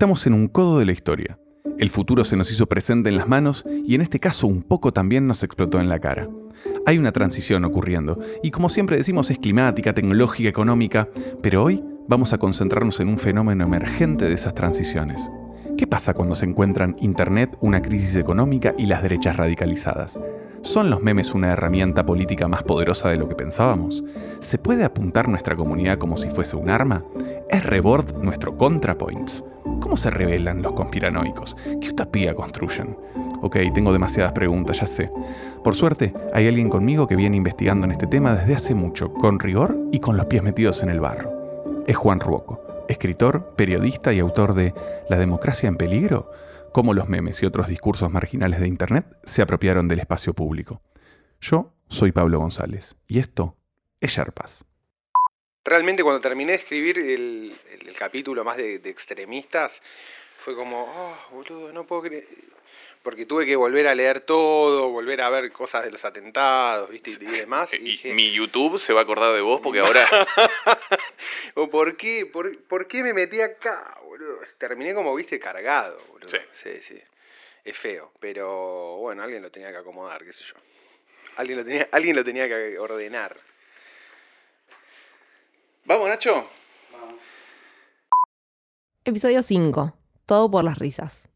Estamos en un codo de la historia. El futuro se nos hizo presente en las manos y en este caso un poco también nos explotó en la cara. Hay una transición ocurriendo y como siempre decimos es climática, tecnológica, económica, pero hoy vamos a concentrarnos en un fenómeno emergente de esas transiciones. ¿Qué pasa cuando se encuentran Internet, una crisis económica y las derechas radicalizadas? ¿Son los memes una herramienta política más poderosa de lo que pensábamos? ¿Se puede apuntar nuestra comunidad como si fuese un arma? ¿Es Rebord nuestro ContraPoints? ¿Cómo se revelan los conspiranoicos? ¿Qué utopía construyen? Ok, tengo demasiadas preguntas, ya sé. Por suerte, hay alguien conmigo que viene investigando en este tema desde hace mucho, con rigor y con los pies metidos en el barro. Es Juan Ruoco, escritor, periodista y autor de La democracia en peligro, cómo los memes y otros discursos marginales de Internet se apropiaron del espacio público. Yo soy Pablo González y esto es Sherpas. Realmente cuando terminé de escribir el, capítulo más de, extremistas, fue como, oh, boludo, no puedo creer. Porque tuve que volver a leer todo, volver a ver cosas de los atentados, ¿viste? Y demás. Y, mi YouTube se va a acordar de vos porque ahora. ¿O por qué? ¿Por, qué me metí acá, boludo? Terminé como, viste, cargado, boludo. Sí. sí, sí. Es feo. Pero bueno, alguien lo tenía que acomodar, qué sé yo. Alguien lo tenía, alguien lo tenía que ordenar. ¿Vamos, Nacho? Vamos. Episodio 5. Todo por las risas.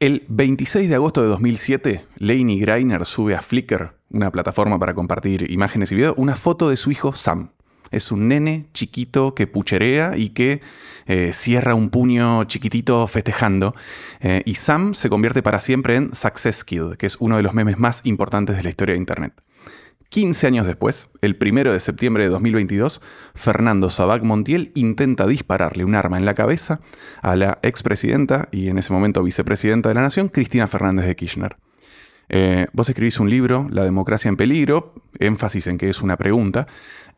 El 26 de agosto de 2007, Lainey Greiner sube a Flickr, una plataforma para compartir imágenes y videos, una foto de su hijo Sam. Es un nene chiquito que pucherea y que eh, cierra un puño chiquitito festejando. Eh, y Sam se convierte para siempre en Success Kid, que es uno de los memes más importantes de la historia de Internet. 15 años después, el 1 de septiembre de 2022, Fernando Sabac Montiel intenta dispararle un arma en la cabeza a la expresidenta y en ese momento vicepresidenta de la Nación, Cristina Fernández de Kirchner. Eh, vos escribís un libro, La democracia en peligro, énfasis en que es una pregunta,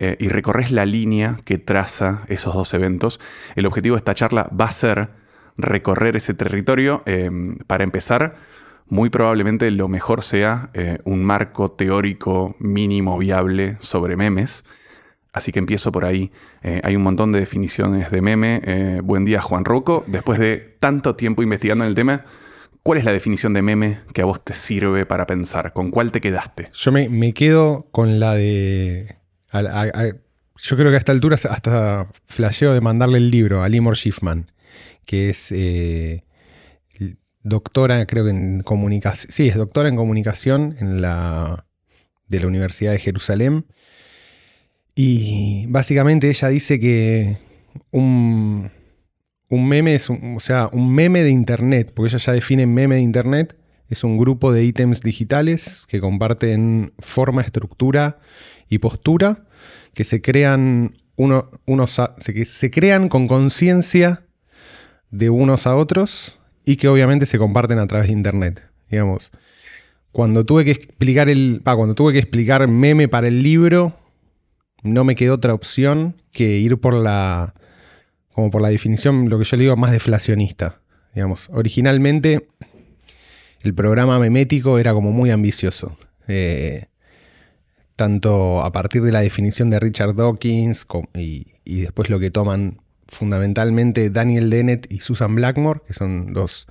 eh, y recorres la línea que traza esos dos eventos. El objetivo de esta charla va a ser recorrer ese territorio. Eh, para empezar, muy probablemente lo mejor sea eh, un marco teórico mínimo viable sobre memes. Así que empiezo por ahí. Eh, hay un montón de definiciones de meme. Eh, buen día, Juan Rocco. Después de tanto tiempo investigando en el tema, ¿cuál es la definición de meme que a vos te sirve para pensar? ¿Con cuál te quedaste? Yo me, quedo con la de... yo creo que a esta altura hasta flasheo de mandarle el libro a Limor Schiffman, que es doctora, creo que en comunicación, sí, es doctora en comunicación en la, de la Universidad de Jerusalén. Y básicamente ella dice que un, un meme es, o sea, un meme de Internet, porque ella ya define meme de Internet, es un grupo de ítems digitales que comparten forma, estructura y postura, que se crean, uno, unos se, se crean con conciencia de unos a otros y que obviamente se comparten a través de internet. Digamos, cuando tuve que explicar el. cuando tuve que explicar meme para el libro, no me quedó otra opción que ir por la. como por la definición, lo que yo le digo, más deflacionista. Digamos, originalmente el programa memético era como muy ambicioso. Eh, tanto a partir de la definición de Richard Dawkins y, y después lo que toman fundamentalmente Daniel Dennett y Susan Blackmore, que son dos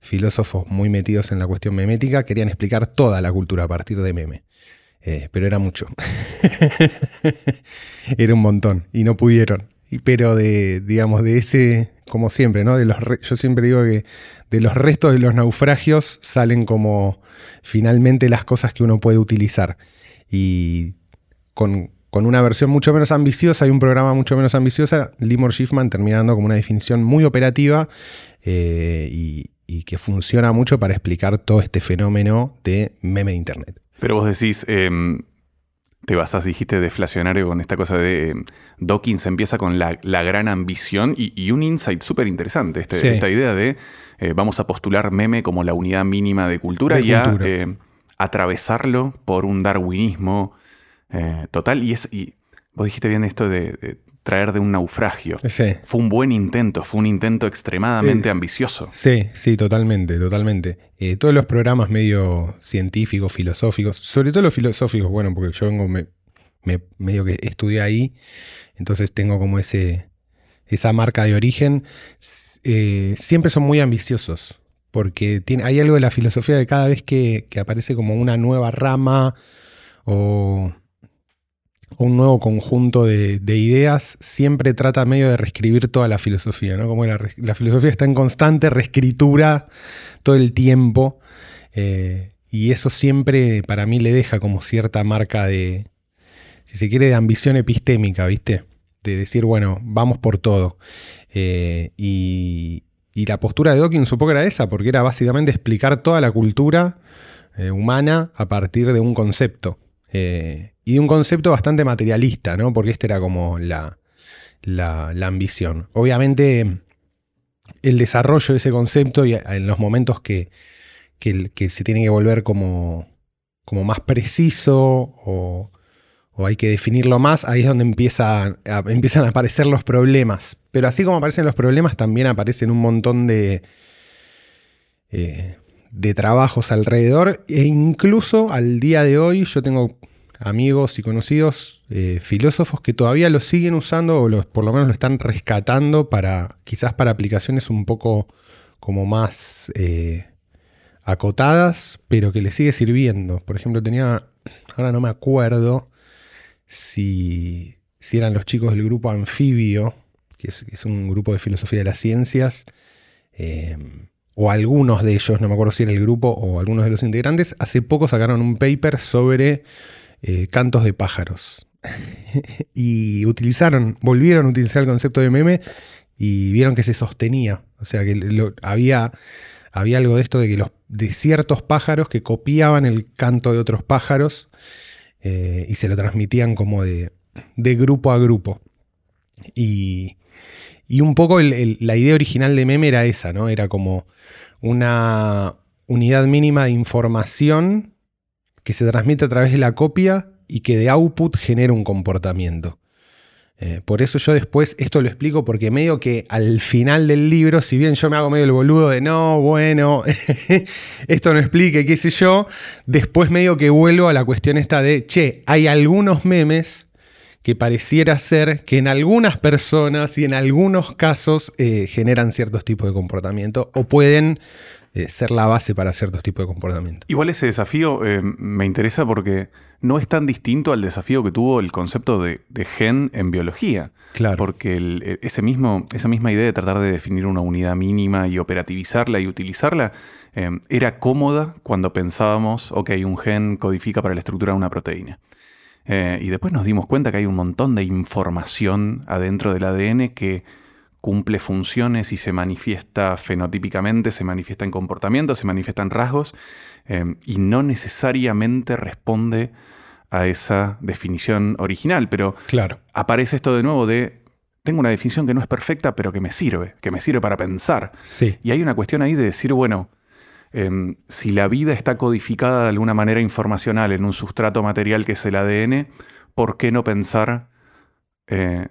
filósofos muy metidos en la cuestión memética, querían explicar toda la cultura a partir de meme. Eh, pero era mucho. era un montón y no pudieron. pero de, digamos, de ese, como siempre, ¿no? De los yo siempre digo que de los restos de los naufragios salen como finalmente las cosas que uno puede utilizar. Y con, con una versión mucho menos ambiciosa y un programa mucho menos ambiciosa, Limor Schiffman terminando como una definición muy operativa eh, y, que funciona mucho para explicar todo este fenómeno de meme de Internet. Pero vos decís, em, te basás, dijiste, deflacionario con esta cosa de em, Dawkins empieza con la, gran ambición y, un insight súper interesante, este, esta idea de eh, vamos a postular meme como la unidad mínima de cultura y a eh, atravesarlo por un darwinismo eh, total, y, es, y vos dijiste bien esto de, traer de un naufragio. Fue un buen intento, fue un intento extremadamente ambicioso. Sí, sí, totalmente, totalmente. Eh, todos los programas medio científicos, filosóficos, sobre todo los filosóficos, bueno, porque yo vengo, me, medio que estudié ahí, entonces tengo como ese, esa marca de origen. eh, siempre son muy ambiciosos, porque tiene, hay algo de la filosofía de cada vez que, que aparece como una nueva rama o un nuevo conjunto de, ideas, siempre trata medio de reescribir toda la filosofía, ¿no? Como la, filosofía está en constante reescritura todo el tiempo. Eh, y eso siempre para mí le deja como cierta marca de, si se quiere, de ambición epistémica, ¿viste? De decir, bueno, vamos por todo. Eh, y, la postura de Dawkins un poco era esa, porque era básicamente explicar toda la cultura eh, humana a partir de un concepto. Y de un concepto bastante materialista, ¿no? Porque esta era como la, ambición. Obviamente, el desarrollo de ese concepto y en los momentos que, se tiene que volver como, como más preciso o, hay que definirlo más, ahí es donde empieza empiezan a aparecer los problemas. Pero así como aparecen los problemas, también aparecen un montón de, eh, de trabajos alrededor. E incluso al día de hoy yo tengo amigos y conocidos eh, filósofos que todavía lo siguen usando o por lo menos lo están rescatando para quizás para aplicaciones un poco como más eh, acotadas, pero que le sigue sirviendo. Por ejemplo, tenía, ahora no me acuerdo si, si eran los chicos del grupo Anfibio, que es, un grupo de filosofía de las ciencias, eh, o algunos de ellos, no me acuerdo si era el grupo o algunos de los integrantes, hace poco sacaron un paper sobre eh, cantos de pájaros. y utilizaron, volvieron a utilizar el concepto de meme y vieron que se sostenía. O sea, que había, había algo de esto de que los, de ciertos pájaros que copiaban el canto de otros pájaros eh, y se lo transmitían como de, de grupo a grupo. Y, y un poco la idea original de meme era esa, ¿no? Era como una unidad mínima de información que se transmite a través de la copia y que de output genera un comportamiento. Eh, por eso yo después esto lo explico porque medio que al final del libro, si bien yo me hago medio el boludo de no, bueno, esto no explique, qué sé yo, después medio que vuelvo a la cuestión esta de, che, hay algunos memes que pareciera ser que en algunas personas y en algunos casos eh, generan ciertos tipos de comportamiento o pueden eh, ser la base para ciertos tipos de comportamiento. Igual ese desafío eh, me interesa porque no es tan distinto al desafío que tuvo el concepto de, gen en biología. Claro. Porque e, ese mismo, esa misma idea de tratar de definir una unidad mínima y operativizarla y utilizarla eh, era cómoda cuando pensábamos, ok, un gen codifica para la estructura de una proteína. y después nos dimos cuenta que hay un montón de información adentro del ADN que cumple funciones y se manifiesta fenotípicamente, se manifiesta en comportamiento, se manifiesta en rasgos eh, y no necesariamente responde a esa definición original. Pero claro. aparece esto de nuevo de tengo una definición que no es perfecta, pero que me sirve, que me sirve para pensar. Sí. Y hay una cuestión ahí de decir, bueno, em, si la vida está codificada de alguna manera informacional en un sustrato material que es el ADN, ¿por qué no pensar eh,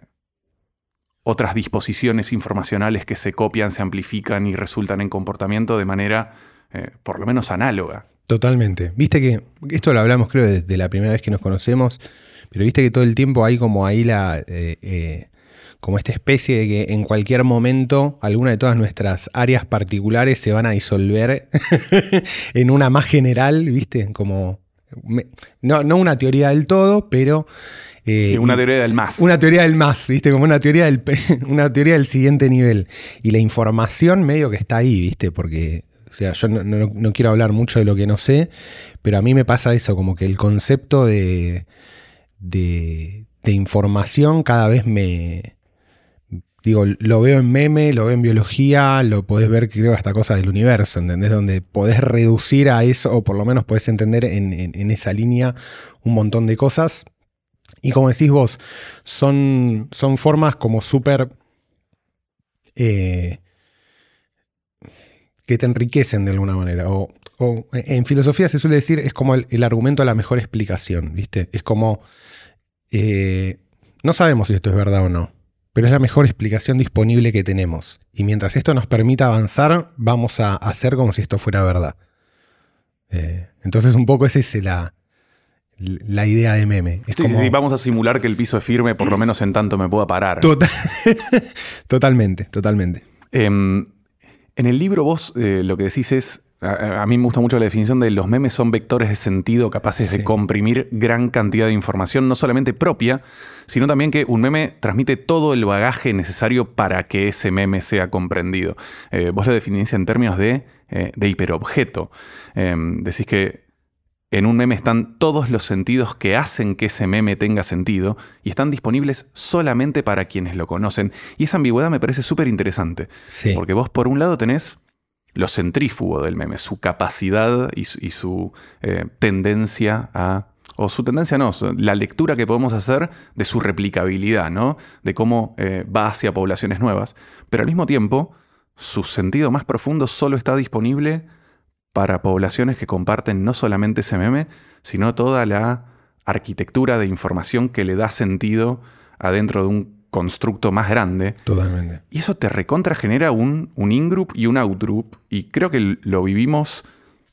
otras disposiciones informacionales que se copian, se amplifican y resultan en comportamiento de manera eh, por lo menos análoga. Totalmente. Viste que, esto lo hablamos creo desde la primera vez que nos conocemos, pero viste que todo el tiempo hay como ahí la... Eh, eh, como esta especie de que en cualquier momento alguna de todas nuestras áreas particulares se van a disolver en una más general, ¿viste? Como no, no, una teoría del todo, pero eh, una teoría del más. Una teoría del más, ¿viste? Como una teoría del, una teoría del siguiente nivel. Y la información medio que está ahí, ¿viste? Porque, o sea, yo no, quiero hablar mucho de lo que no sé, pero a mí me pasa eso, como que el concepto de, de, información cada vez me... Digo, lo veo en meme, lo veo en biología, lo podés ver, creo, hasta cosas del universo, ¿entendés? Donde podés reducir a eso, o por lo menos podés entender en, en esa línea un montón de cosas y como decís vos, son, son formas como súper... Eh, que te enriquecen de alguna manera. O, en filosofía se suele decir, es como el, argumento a la mejor explicación, ¿viste? Es como... Eh, no sabemos si esto es verdad o no, pero es la mejor explicación disponible que tenemos. Y mientras esto nos permita avanzar, vamos a hacer como si esto fuera verdad. Eh, entonces un poco esa es la, la idea de meme. sí, sí, vamos a simular que el piso es firme, por lo menos en tanto me pueda parar. totalmente, totalmente. Em, en el libro vos eh, lo que decís es, a, a, mí me gusta mucho la definición de los memes son vectores de sentido capaces de comprimir gran cantidad de información, no solamente propia, sino también que un meme transmite todo el bagaje necesario para que ese meme sea comprendido. Eh, vos lo definís en términos de, eh, de hiperobjeto. Em, decís que en un meme están todos los sentidos que hacen que ese meme tenga sentido y están disponibles solamente para quienes lo conocen. Y esa ambigüedad me parece súper interesante. Porque vos por un lado tenés lo centrífugo del meme, su capacidad y su, eh, tendencia a... O su tendencia no, la lectura que podemos hacer de su replicabilidad, ¿no? De cómo eh, va hacia poblaciones nuevas. Pero al mismo tiempo, su sentido más profundo solo está disponible para poblaciones que comparten no solamente ese meme, sino toda la arquitectura de información que le da sentido adentro de un constructo más grande. Totalmente. Y eso te recontra genera un, un in-group y un out-group. Y creo que lo vivimos,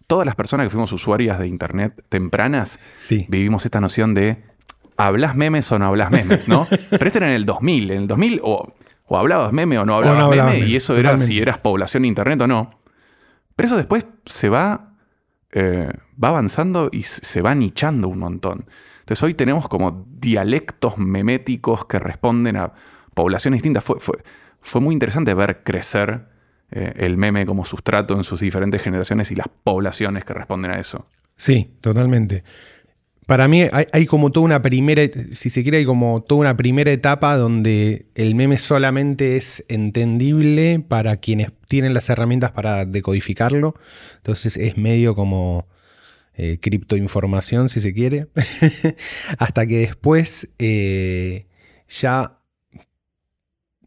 todas las personas que fuimos usuarias de Internet tempranas, sí. vivimos esta noción de hablas memes o no hablas memes, ¿no? Pero este era en el 2000. En el 2000 o, o hablabas meme o no hablabas, no hablabas meme, meme, y eso era si eras población de Internet o no. Pero eso después se va, eh, va avanzando y se va nichando un montón. Entonces hoy tenemos como dialectos meméticos que responden a poblaciones distintas. Fue, fue, muy interesante ver crecer eh, el meme como sustrato en sus diferentes generaciones y las poblaciones que responden a eso. Sí, totalmente. Para mí hay, como toda una primera, si se quiere, hay como toda una primera etapa donde el meme solamente es entendible para quienes tienen las herramientas para decodificarlo. Entonces es medio como eh, criptoinformación, si se quiere. Hasta que después eh, ya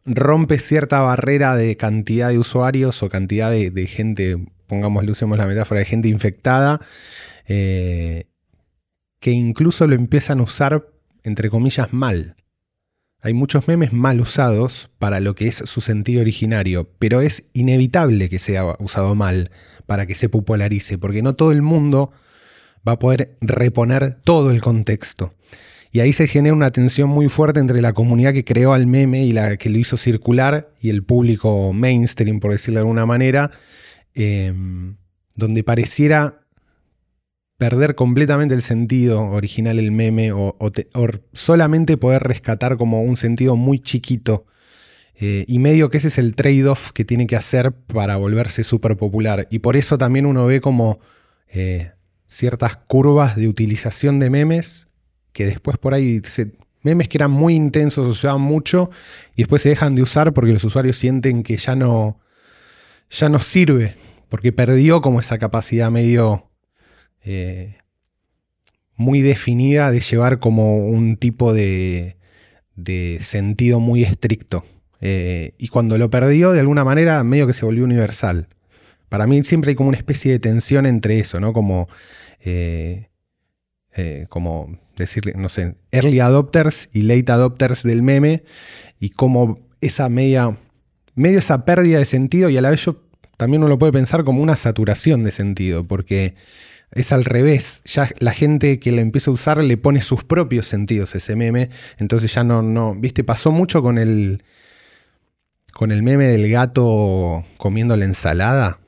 rompe cierta barrera de cantidad de usuarios o cantidad de, de gente, pongámosle, usemos la metáfora de gente infectada. Eh, que incluso lo empiezan a usar, entre comillas, mal. Hay muchos memes mal usados para lo que es su sentido originario, pero es inevitable que sea usado mal para que se popularice, porque no todo el mundo va a poder reponer todo el contexto. Y ahí se genera una tensión muy fuerte entre la comunidad que creó al meme y la que lo hizo circular y el público mainstream, por decirlo de alguna manera, eh, donde pareciera perder completamente el sentido original del meme o, o, te, o, solamente poder rescatar como un sentido muy chiquito. Eh, y medio que ese es el trade-off que tiene que hacer para volverse súper popular. Y por eso también uno ve como eh, ciertas curvas de utilización de memes que después por ahí memes que eran muy intensos, se usaban mucho y después se dejan de usar porque los usuarios sienten que ya no, ya no sirve, porque perdió como esa capacidad medio eh, muy definida de llevar como un tipo de, sentido muy estricto. Eh, y cuando lo perdió, de alguna manera, medio que se volvió universal. Para mí siempre hay como una especie de tensión entre eso, ¿no? Como, eh, eh, como decirle, no sé, early adopters y late adopters del meme, y como esa media, medio esa pérdida de sentido, y a la vez yo también uno lo puede pensar como una saturación de sentido, porque es al revés. Ya la gente que lo empieza a usar le pone sus propios sentidos a ese meme. Entonces ya no, no. Viste, pasó mucho con el. Con el meme del gato comiendo la ensalada.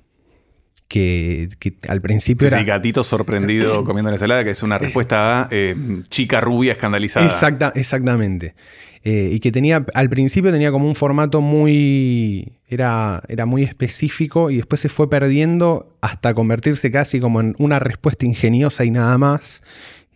Que, que al principio sí, era. Sí, gatito sorprendido comiendo la ensalada, que es una respuesta a eh, chica rubia escandalizada. Exacta, exactamente. Eh, y que tenía, al principio tenía como un formato muy, era, era muy específico y después se fue perdiendo hasta convertirse casi como en una respuesta ingeniosa y nada más.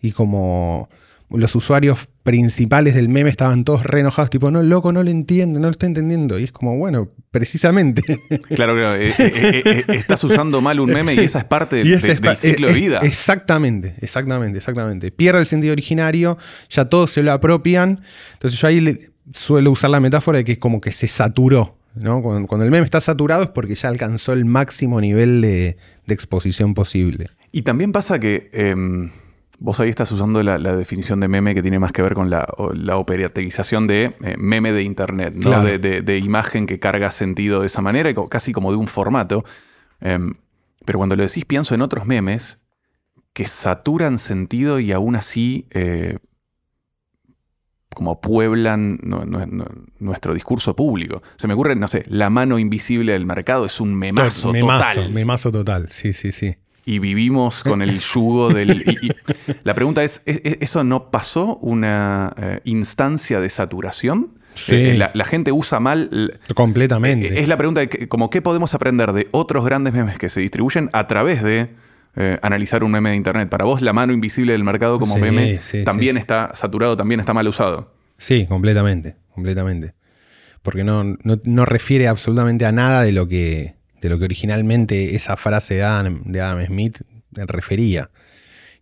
Y como los usuarios principales del meme estaban todos re enojados, tipo, no, loco, no lo entiende, no lo está entendiendo. Y es como, bueno, precisamente. Claro, claro. Eh, eh, eh, estás usando mal un meme y esa es parte del, de, del ciclo de vida. Exactamente, exactamente, exactamente. Pierde el sentido originario, ya todos se lo apropian. Entonces yo ahí le, suelo usar la metáfora de que es como que se saturó. ¿no? Cuando, cuando, el meme está saturado es porque ya alcanzó el máximo nivel de, de exposición posible. Y también pasa que... Vos ahí estás usando la, la, definición de meme que tiene más que ver con la, la operaterización de eh, meme de Internet, ¿no? Claro. De, de, de, imagen que carga sentido de esa manera, casi como de un formato. Eh, pero cuando lo decís, pienso en otros memes que saturan sentido y aún así eh, como pueblan nuestro discurso público. Se me ocurre, no sé, la mano invisible del mercado es un memazo, total. Memazo total, sí, sí, sí. Y vivimos con el yugo del... la pregunta es, ¿eso no pasó una eh, instancia de saturación? Eh, la, gente usa mal. Completamente. Eh, es la pregunta de como qué podemos aprender de otros grandes memes que se distribuyen a través de eh, analizar un meme de internet. Para vos, la mano invisible del mercado como meme también está saturado, también está mal usado. Sí, completamente, completamente. Porque no, no, refiere absolutamente a nada de lo que, de lo que originalmente esa frase de Adam, de Adam Smith refería.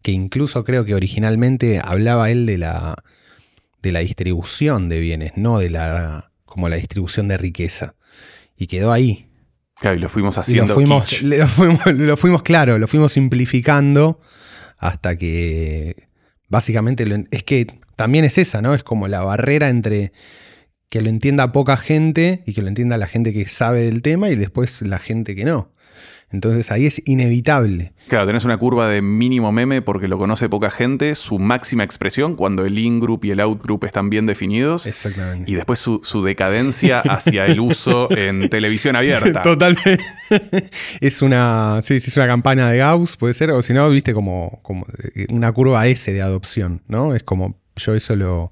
Que incluso creo que originalmente hablaba él de la de la distribución de bienes, no de la como la distribución de riqueza. Y quedó ahí. Claro, y lo fuimos haciendo. Lo fuimos, lo fuimos, lo fuimos, claro, lo fuimos simplificando hasta que básicamente es que también es esa, ¿no? Es como la barrera entre que lo entienda poca gente y que lo entienda la gente que sabe del tema y después la gente que no. Entonces ahí es inevitable. Claro, tenés una curva de mínimo meme porque lo conoce poca gente, su máxima expresión cuando el in-group y el out-group están bien definidos. Exactamente. Y después su, decadencia hacia el uso en televisión abierta. Totalmente. es una, sí, es una campana de Gauss, puede ser, o si no, viste como, como una curva S de adopción, ¿no? Es como, yo eso lo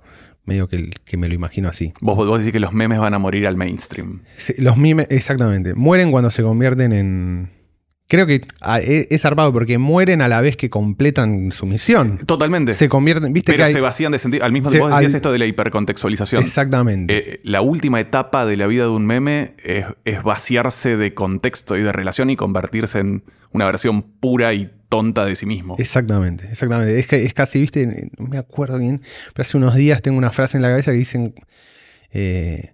medio que, que, me lo imagino así. Vos, vos decís que los memes van a morir al mainstream. los memes, exactamente. Mueren cuando se convierten en, creo que ah, e, es zarpado porque mueren a la vez que completan su misión. Totalmente. Se convierten, ¿viste? Pero se vacían de sentido. Al mismo tiempo, vos decías esto de la hipercontextualización. Exactamente. Eh, la última etapa de la vida de un meme es, vaciarse de contexto y de relación y convertirse en una versión pura y tonta de sí mismo. Exactamente, exactamente. Es, que, es casi, viste, no me acuerdo bien, pero hace unos días tengo una frase en la cabeza que dicen eh,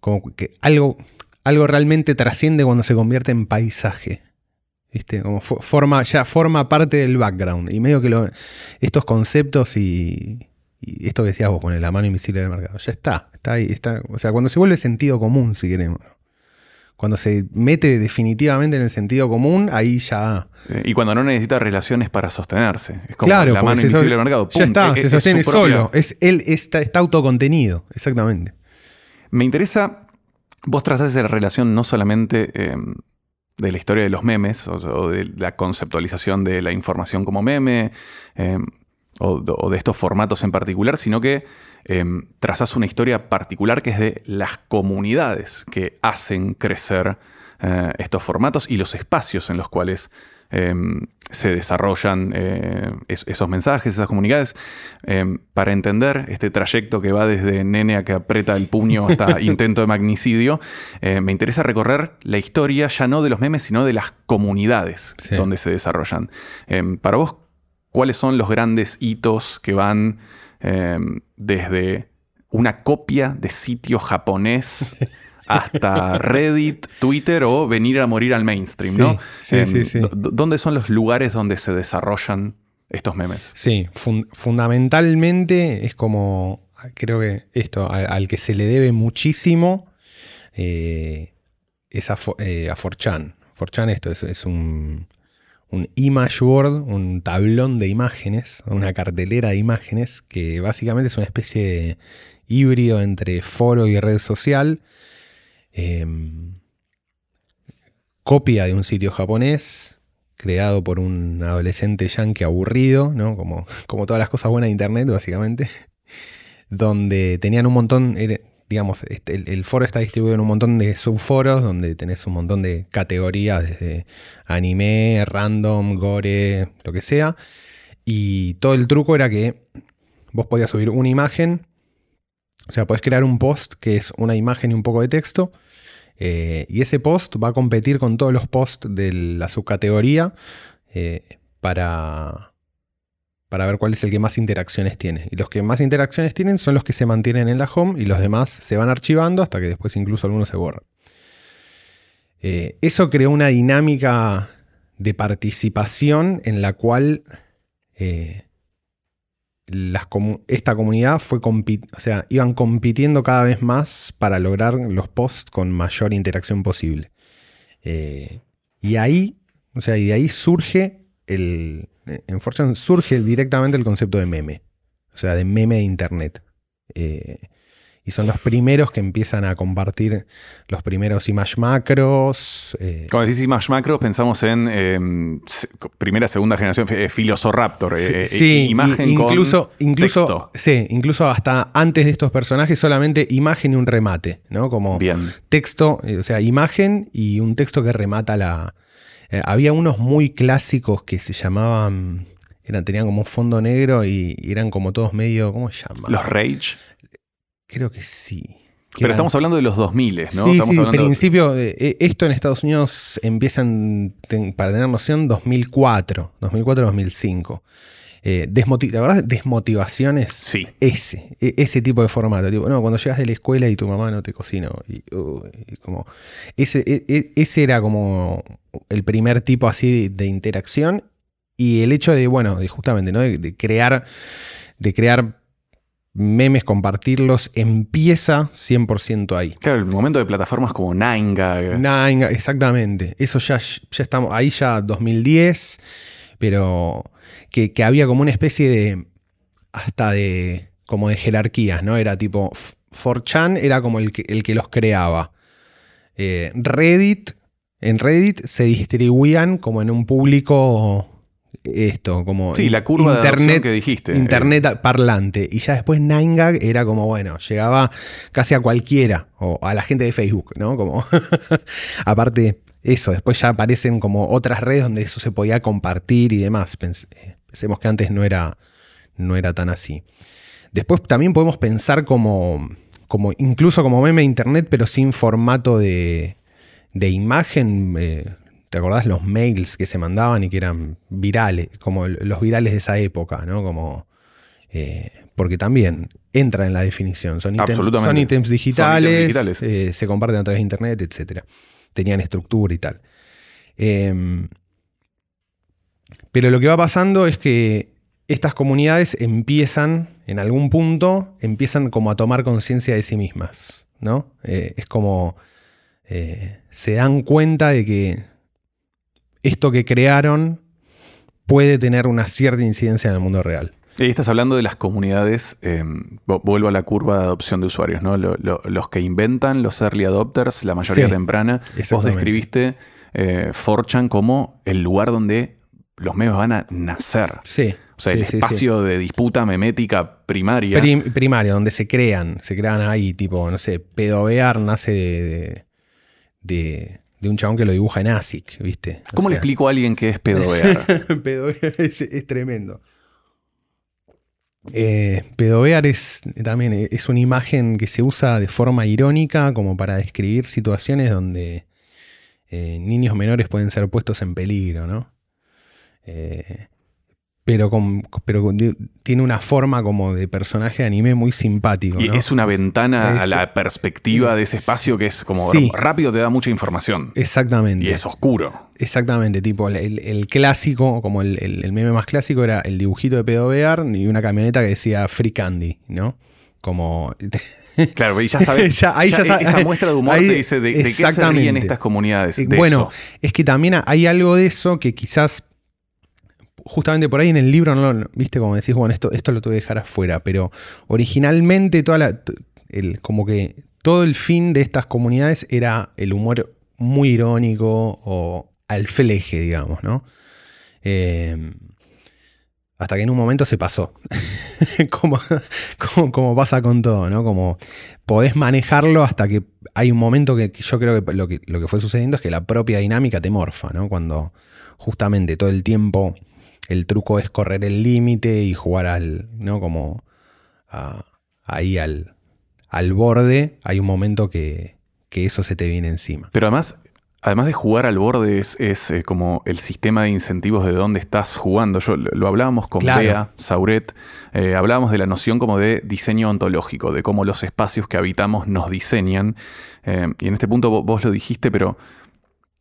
como que algo, algo realmente trasciende cuando se convierte en paisaje. Como forma, ya forma parte del background. Y medio que estos conceptos y, esto que decías vos, con la mano invisible del mercado, ya está, está está. O sea, cuando se vuelve sentido común, si queremos. Cuando se mete definitivamente en el sentido común, ahí ya. Eh, y cuando no necesita relaciones para sostenerse. Es como la mano invisible del mercado. Ya está, se sostiene solo. Es, él está, está autocontenido, exactamente. Me interesa. Vos trazás esa relación no solamente. Em, de la historia de los memes o, de la conceptualización de la información como meme em, o, de estos formatos en particular, sino que em, trazas una historia particular que es de las comunidades que hacen crecer eh, estos formatos y los espacios en los cuales Em, se desarrollan eh, esos mensajes, esas comunidades, em, para entender este trayecto que va desde nene a que aprieta el puño hasta intento de magnicidio, eh, me interesa recorrer la historia ya no de los memes, sino de las comunidades donde se desarrollan. Para vos, ¿cuáles son los grandes hitos que van desde una copia de sitio japonés hasta Reddit, Twitter o venir a morir al mainstream, ¿no? Sí, sí, em, sí, ¿Dónde son los lugares donde se desarrollan estos memes? Sí, fundamentalmente es como, creo que esto, al, que se le debe muchísimo eh, es a, eh, a 4chan. 4chan esto es, un, un image board, un tablón de imágenes, una cartelera de imágenes que básicamente es una especie de híbrido entre foro y red social Em, copia de un sitio japonés creado por un adolescente yankee aburrido, ¿no? como, como todas las cosas buenas de Internet, básicamente, donde tenían un montón, digamos, este, el, foro está distribuido en un montón de subforos, donde tenés un montón de categorías, desde anime, random, gore, lo que sea, y todo el truco era que vos podías subir una imagen, o sea, podés crear un post que es una imagen y un poco de texto, eh, y ese post va a competir con todos los posts de la subcategoría eh, para, para ver cuál es el que más interacciones tiene. Y los que más interacciones tienen son los que se mantienen en la home y los demás se van archivando hasta que después incluso algunos se borran. Eh, eso creó una dinámica de participación en la cual esta comunidad fue o sea, iban compitiendo cada vez más para lograr los posts con mayor interacción posible. Eh, y ahí, o sea, y de ahí surge el. En Fortune surge directamente el concepto de meme. O sea, de meme de internet. Eh, y son los primeros que empiezan a compartir los primeros image macros. Eh. Cuando decís image macros, pensamos en em, primera, segunda generación, eh, Filosoraptor. Eh, sí, imagen incluso, incluso, Sí, incluso hasta antes de estos personajes, solamente imagen y un remate, ¿no? Como Bien. texto, o sea, imagen y un texto que remata la. Había unos muy clásicos que se llamaban. Eran, tenían como un fondo negro y, eran como todos medio. ¿Cómo se llaman? Los Rage. Creo que sí. Pero estamos hablando de los 2000, ¿no? Sí, estamos sí, en principio, eh, esto en Estados Unidos empiezan, para tener noción, 2004, 2004-2005. Eh, la verdad, desmotivaciones. Sí. Ese, e, ese tipo de formato. Tipo, no, cuando llegas de la escuela y tu mamá no te cocina. Y, como, ese, e, e, ese era como el primer tipo así de, interacción. Y el hecho de, bueno, de justamente, ¿no? de crear. De crear memes, compartirlos, empieza 100% ahí. Claro, el momento de plataformas como Nine Nine exactamente. Eso ya, ya estamos, ahí ya 2010, pero que, había como una especie de, hasta de, como de jerarquías, ¿no? Era tipo, 4chan era como el que, el que los creaba. Eh, Reddit, en Reddit se distribuían como en un público esto, como sí, la curva internet, que dijiste. Internet parlante. Y ya después 9gag era como, bueno, llegaba casi a cualquiera, o a la gente de Facebook, ¿no? Como, aparte, eso, después ya aparecen como otras redes donde eso se podía compartir y demás. Eh, pensemos que antes no era, no era tan así. Después también podemos pensar como, como incluso como meme internet, pero sin formato de, de imagen. Eh, ¿Te acordás los mails que se mandaban y que eran virales, como los virales de esa época, ¿no? Como. Eh, porque también entra en la definición. Son ítems, digitales, eh, se comparten a través de internet, etc. Tenían estructura y tal. Em, pero lo que va pasando es que estas comunidades empiezan, en algún punto, empiezan como a tomar conciencia de sí mismas. ¿no? Eh, es como. se dan cuenta de que esto que crearon puede tener una cierta incidencia en el mundo real. Y estás hablando de las comunidades, em, vuelvo a la curva de adopción de usuarios, ¿no? los que inventan, los early adopters, la mayoría temprana. Vos describiste eh, 4chan como el lugar donde los memes van a nacer. Sí. O sea, el espacio de disputa memética primaria. primaria, donde se crean, se crean ahí, tipo, no sé, pedovear nace de de un chabón que lo dibuja en ASIC, ¿viste? ¿Cómo le explico a alguien que es pedovear? pedovear es, tremendo. Eh, pedovear es también es una imagen que se usa de forma irónica como para describir situaciones donde eh, niños menores pueden ser puestos en peligro, ¿no? Eh, pero, con, pero tiene una forma como de personaje de anime muy simpático. Y es una ventana a la perspectiva de ese espacio que es como rápido te da mucha información. Exactamente. Y es oscuro. Exactamente, tipo el, clásico, como el, meme más clásico era el dibujito de pedo Bear y una camioneta que decía Free Candy, ¿no? Como... Claro, y ya sabes, ahí ya, esa muestra de humor te dice de, qué se ríen estas comunidades. bueno, es que también hay algo de eso que quizás justamente por ahí en el libro, viste, como decís, bueno, esto, esto lo tuve que dejar afuera, pero originalmente toda el, como que todo el fin de estas comunidades era el humor muy irónico o al fleje, digamos, ¿no? Em, hasta que en un momento se pasó. como, como, pasa con todo, ¿no? Como podés manejarlo hasta que hay un momento que, yo creo que lo, que lo que fue sucediendo es que la propia dinámica te morfa, ¿no? Cuando justamente todo el tiempo el truco es correr el límite y jugar al, ¿no? Como ahí al, al borde, hay un momento que, eso se te viene encima. Pero además, además de jugar al borde, es, eh, como el sistema de incentivos de dónde estás jugando. Yo lo hablábamos con Bea, Sauret, eh, hablábamos de la noción como de diseño ontológico, de cómo los espacios que habitamos nos diseñan. Eh, y en este punto vos lo dijiste, pero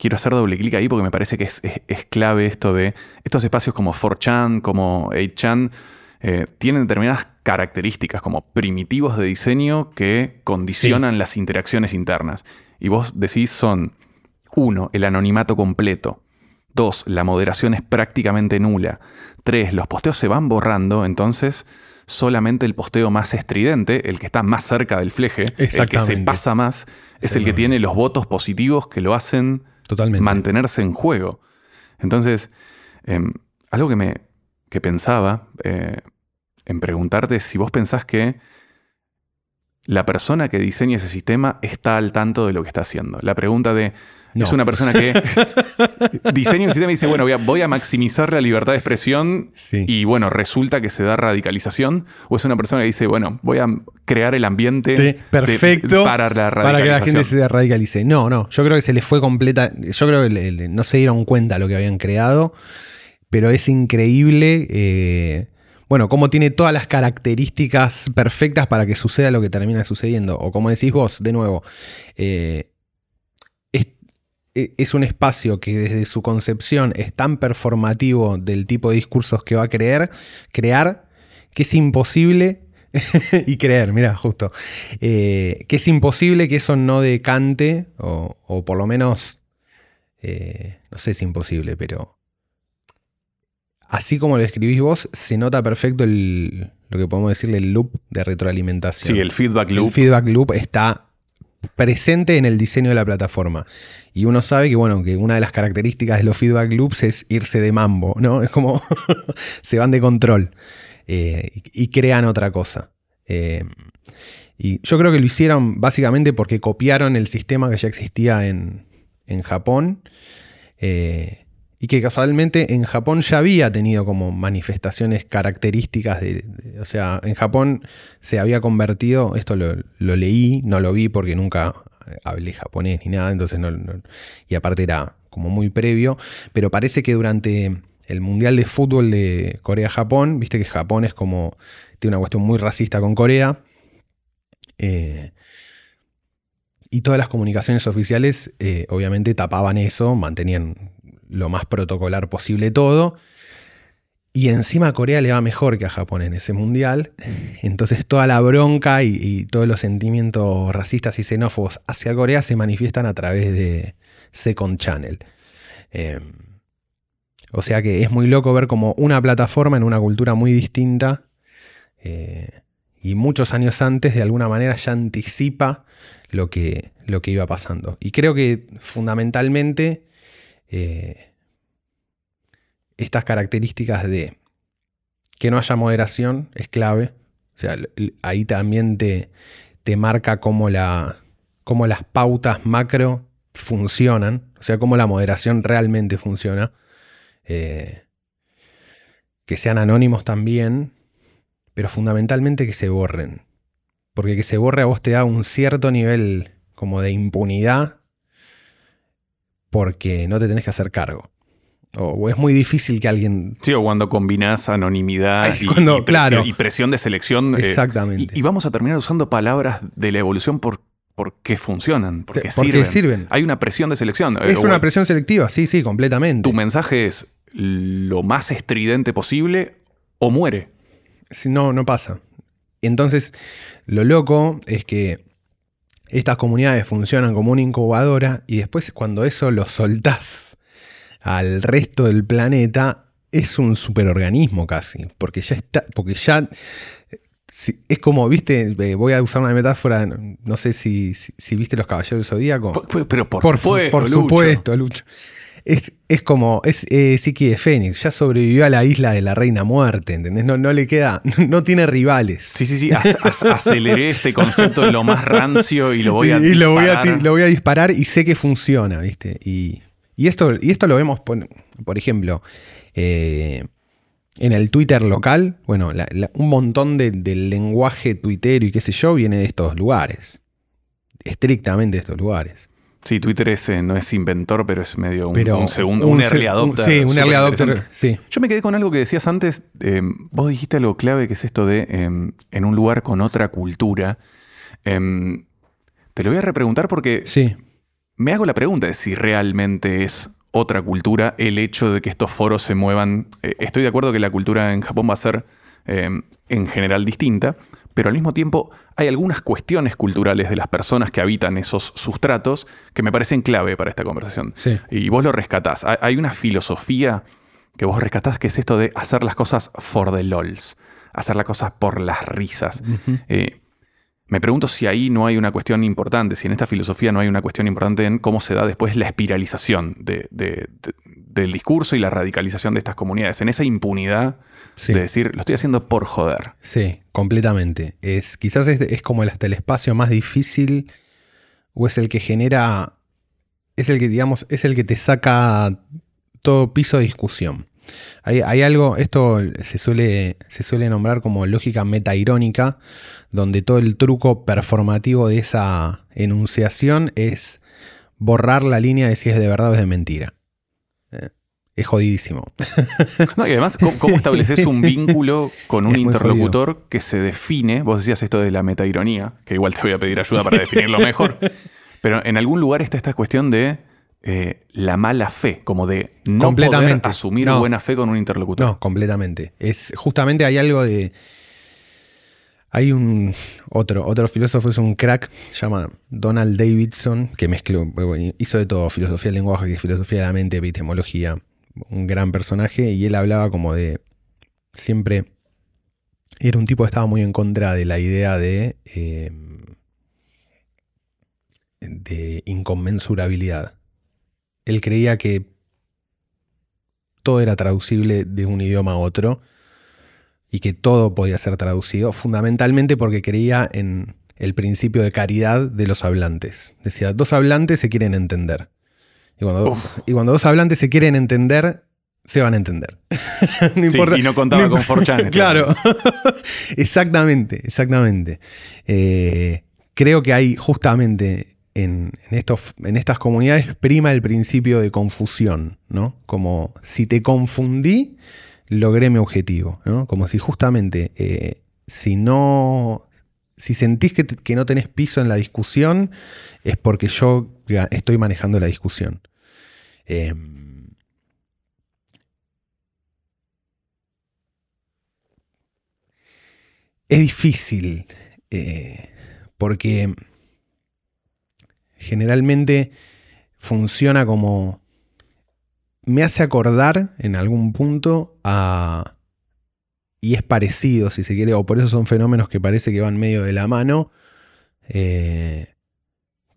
quiero hacer doble clic ahí porque me parece que es, clave esto de estos espacios como 4chan, como 8chan, eh, tienen determinadas características como primitivos de diseño que condicionan las interacciones internas. Y vos decís son, uno, el anonimato completo. Dos, la moderación es prácticamente nula. Tres, los posteos se van borrando, entonces solamente el posteo más estridente, el que está más cerca del fleje, el que se pasa más, es el que tiene los votos positivos que lo hacen Totalmente. mantenerse en juego. Entonces, em, algo que me que pensaba eh, en preguntarte si vos pensás que la persona que diseña ese sistema está al tanto de lo que está haciendo. La pregunta de No. es una persona que diseña un sistema y dice, bueno, voy a, voy a maximizar la libertad de expresión Sí. y bueno, resulta que se da radicalización. O es una persona que dice, bueno, voy a crear el ambiente de- perfecto para la para que la gente se radicalice. No, no, yo creo que se les fue completa. Yo creo que le- le- no se dieron cuenta lo que habían creado, pero es increíble. eh, bueno, cómo tiene todas las características perfectas para que suceda lo que termina sucediendo. O como decís vos, de nuevo, eh, es un espacio que desde su concepción es tan performativo del tipo de discursos que va a creer, crear que es imposible y creer, mira, justo, eh, que es imposible que eso no decante, o, o por lo menos, eh, no sé si imposible, pero así como lo escribís vos, se nota perfecto el, lo que podemos decirle el loop de retroalimentación. Sí, el feedback loop. El feedback loop está presente en el diseño de la plataforma. Y uno sabe que, bueno, que una de las características de los feedback loops es irse de mambo, ¿no? Es como se van de control eh, y, crean otra cosa. Eh, y yo creo que lo hicieron básicamente porque copiaron el sistema que ya existía en, en Japón. eh, y que casualmente en Japón ya había tenido como manifestaciones características de, o sea, en Japón se había convertido, esto lo, leí, no lo vi porque nunca hablé japonés ni nada, entonces y aparte era como muy previo, pero parece que durante el Mundial de Fútbol de Corea-Japón, viste que Japón es como, tiene una cuestión muy racista con Corea, eh, y todas las comunicaciones oficiales eh, obviamente tapaban eso, mantenían lo más protocolar posible todo. Y encima Corea le va mejor que a Japón en ese mundial. Entonces toda la bronca y, todos los sentimientos racistas y xenófobos hacia Corea se manifiestan a través de Second Channel. Eh, o sea que es muy loco ver como una plataforma en una cultura muy distinta eh, y muchos años antes de alguna manera ya anticipa lo que, lo que iba pasando. Y creo que fundamentalmente eh, estas características de que no haya moderación es clave. O sea, ahí también te, te marca cómo, la, cómo las pautas macro funcionan. O sea, cómo la moderación realmente funciona. Eh, que sean anónimos también, pero fundamentalmente que se borren. Porque que se borre a vos te da un cierto nivel como de impunidad porque no te tenés que hacer cargo. O, o es muy difícil que alguien... Sí, o cuando combinás anonimidad Es y, cuando- y presión, claro. y presión de selección. eh, Exactamente. y, y vamos a terminar usando palabras de la evolución por, porque funcionan, porque, Porque sirven. sirven. Hay una presión de selección. Es Eh, una o- presión selectiva, sí, sí, completamente. Tu mensaje es lo más estridente posible o muere. Si No, no pasa. Entonces, lo loco es que estas comunidades funcionan como una incubadora y después cuando eso lo soltás al resto del planeta, es un superorganismo casi. Porque ya está, porque ya es como, viste, eh, voy a usar una metáfora, no sé si, si, si viste los caballeros del Zodíaco. Pero por, Por, supuesto, por Lucho. supuesto, Lucho. Es, es como, es eh, Siki de Fénix, ya sobrevivió a la isla de la Reina Muerte, ¿entendés? No, no le queda, no tiene rivales. Sí, sí, sí. ac- ac- aceleré este concepto en lo más rancio y lo voy a y lo voy a, disparar. ti- lo voy a disparar y sé que funciona, ¿viste? Y, y esto, y esto lo vemos, por, por ejemplo, eh, en el Twitter local. Bueno, la- la- un montón de- del lenguaje tuitero y qué sé yo viene de estos lugares. Estrictamente de estos lugares. Sí, Twitter es, eh, no es inventor, pero es medio un, Pero un segundo, un, se- early adopter. sí, un early adopter. Sí. Yo me quedé con algo que decías antes. eh, vos dijiste algo clave que es esto de eh, en un lugar con otra cultura. Em, te lo voy a repreguntar porque Sí. me hago la pregunta de si realmente es otra cultura el hecho de que estos foros se muevan. Eh, estoy de acuerdo que la cultura en Japón va a ser en general distinta, pero al mismo tiempo hay algunas cuestiones culturales de las personas que habitan esos sustratos que me parecen clave para esta conversación. Sí. Y vos lo rescatás. Hay- una filosofía que vos rescatás que es esto de hacer las cosas for the lols. hacer las cosas por las risas. Eh, me pregunto si ahí no hay una cuestión importante, si en esta filosofía no hay una cuestión importante en cómo se da después la espiralización del discurso y la radicalización de estas comunidades, en esa impunidad de decir, lo estoy haciendo por joder. Sí, completamente. Es, quizás es, como el, hasta el espacio más difícil o es el que genera, es el que, digamos, es el que te saca todo piso de discusión. Hay, algo, esto se suele, se suele nombrar como lógica metairónica, donde todo el truco performativo de esa enunciación es borrar la línea de si es de verdad o es de mentira. Es jodidísimo. y además, ¿cómo, estableces un vínculo con un interlocutor que se define? Vos decías esto de la metaironía, que igual te voy a pedir ayuda para definirlo mejor. Pero en algún lugar está esta cuestión de eh, la mala fe, como de no poder asumir buena fe con un interlocutor. No, completamente. Es, justamente hay algo de. Hay un otro, otro filósofo, es un crack, se llama Donald Davidson, que mezcló, hizo de todo, filosofía del lenguaje, filosofía de la mente, epistemología, un gran personaje, y él hablaba como de siempre era un tipo que estaba muy en contra de la idea de, eh, de inconmensurabilidad él creía que todo era traducible de un idioma a otro y que todo podía ser traducido, fundamentalmente porque creía en el principio de caridad de los hablantes. Decía, dos hablantes se quieren entender. Y cuando, dos hablantes se quieren entender, se van a entender. no y no contaba con 4 Claro, exactamente, exactamente. Eh, creo que hay justamente en, estos, en estas comunidades prima el principio de confusión, ¿no? Como si te confundí, logré mi objetivo, ¿no? Como si justamente, eh, si no, si sentís que, no tenés piso en la discusión, es porque yo estoy manejando la discusión. Em, es difícil, eh, porque generalmente funciona como... Me hace acordar en algún punto a... Y es parecido, si se quiere, o por eso son fenómenos que parece que van medio de la mano. Eh,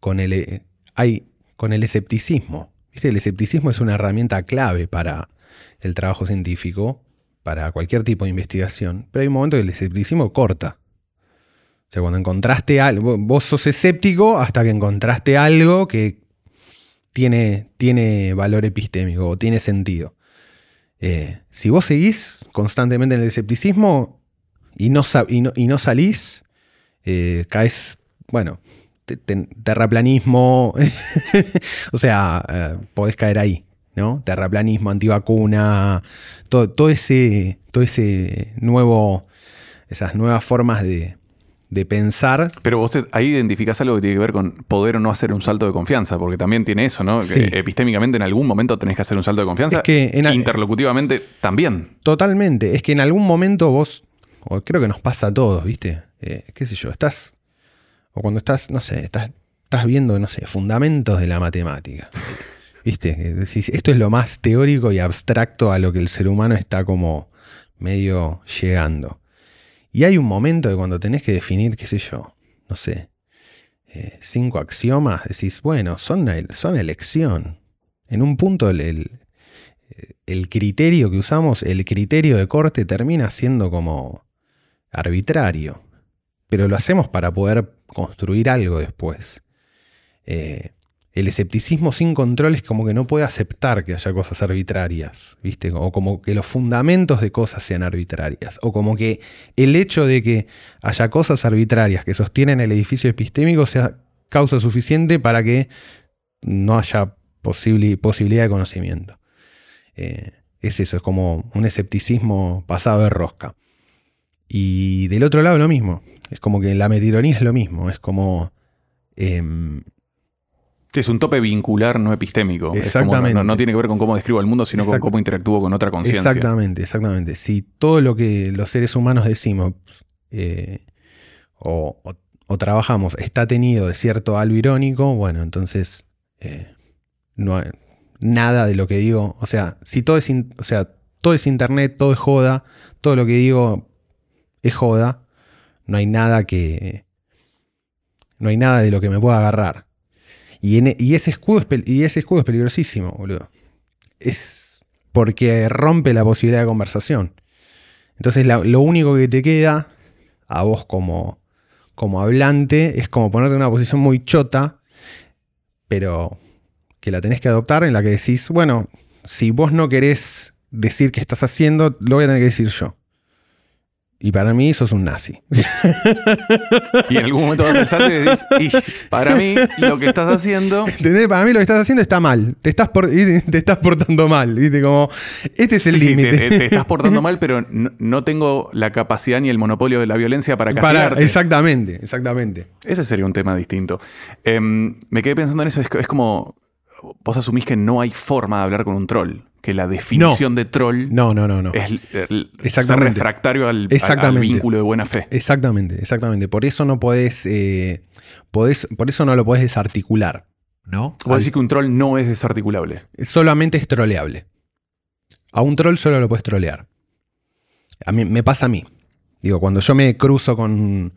con, el, hay, con el escepticismo. El escepticismo es una herramienta clave para el trabajo científico, para cualquier tipo de investigación, pero hay un momento que el escepticismo corta. O sea, cuando encontraste algo, vos sos escéptico hasta que encontraste algo que tiene, tiene valor epistémico o tiene sentido. Eh, si vos seguís constantemente en el escepticismo y no, salís, eh, caes, bueno, terraplanismo, o sea, eh, podés caer ahí, ¿no? Terraplanismo, antivacuna, todo, todo, ese, todo ese nuevo, esas nuevas formas de, de pensar. Pero vos ahí identificás algo que tiene que ver con poder o no hacer un salto de confianza, porque también tiene eso, ¿no? Que epistémicamente en algún momento tenés que hacer un salto de confianza. que interlocutivamente también. Totalmente. Es que en algún momento vos, o creo que nos pasa a todos, ¿viste? Eh, qué sé yo, estás, o cuando estás, no sé, estás, viendo, no sé, fundamentos de la matemática. ¿Viste? Esto es lo más teórico y abstracto a lo que el ser humano está como medio llegando. Y hay un momento de cuando tenés que definir, qué sé yo, no sé, eh, cinco axiomas, decís, bueno, son, son elección. En un punto el, el, criterio que usamos, el criterio de corte termina siendo como arbitrario. Pero lo hacemos para poder construir algo después. Eh, el escepticismo sin control es como que no puede aceptar que haya cosas arbitrarias, ¿viste? O como que los fundamentos de cosas sean arbitrarias. O como que el hecho de que haya cosas arbitrarias que sostienen el edificio epistémico sea causa suficiente para que no haya posibilidad de conocimiento. Eh, es eso, es como un escepticismo pasado de rosca. Y del otro lado lo mismo. Es como que la metironía es lo mismo. Es como... Em, es un tope vincular no epistémico. Exactamente. no, tiene que ver con cómo describo el mundo, sino con cómo interactúo con otra conciencia. Exactamente, exactamente. Si todo lo que los seres humanos decimos eh, o, trabajamos está tenido de cierto algo irónico, bueno, entonces eh, no hay, nada de lo que digo. O sea, si todo es, o sea, todo es internet, todo es joda, todo lo que digo es joda, no hay nada que... No hay nada de lo que me pueda agarrar. Y, y ese, escudo es, y ese escudo es peligrosísimo, boludo. Es porque rompe la posibilidad de conversación. Entonces lo único que te queda a vos como, como hablante es como ponerte en una posición muy chota, pero que la tenés que adoptar en la que decís, bueno, si vos no querés decir qué estás haciendo, lo voy a tener que decir yo. Y para mí sos un nazi. Y en algún momento vas a pensar y decís, y para mí lo que estás haciendo ¿Entendés? Para mí lo que estás haciendo está mal. Te estás, por- te estás portando mal. ¿Viste? Como, este es el Sí, sí, te, límite. te- te estás portando mal, pero no, no tengo la capacidad ni el monopolio de la violencia para Para- castigarte. exactamente, exactamente. Ese sería un tema distinto. Em, me quedé pensando en eso. Es, es como. Vos asumís que no hay forma de hablar con un troll. Que la definición de troll No, no, no, no. es el- ser refractario al, vínculo de buena fe. Exactamente, exactamente. Por eso no podés, eh, podés- por eso no lo podés desarticular. ¿No? Vos decís que un troll no es desarticulable. Solamente es troleable. A un troll solo lo puedes trolear. A mí, me pasa a mí. Digo, cuando yo me cruzo con,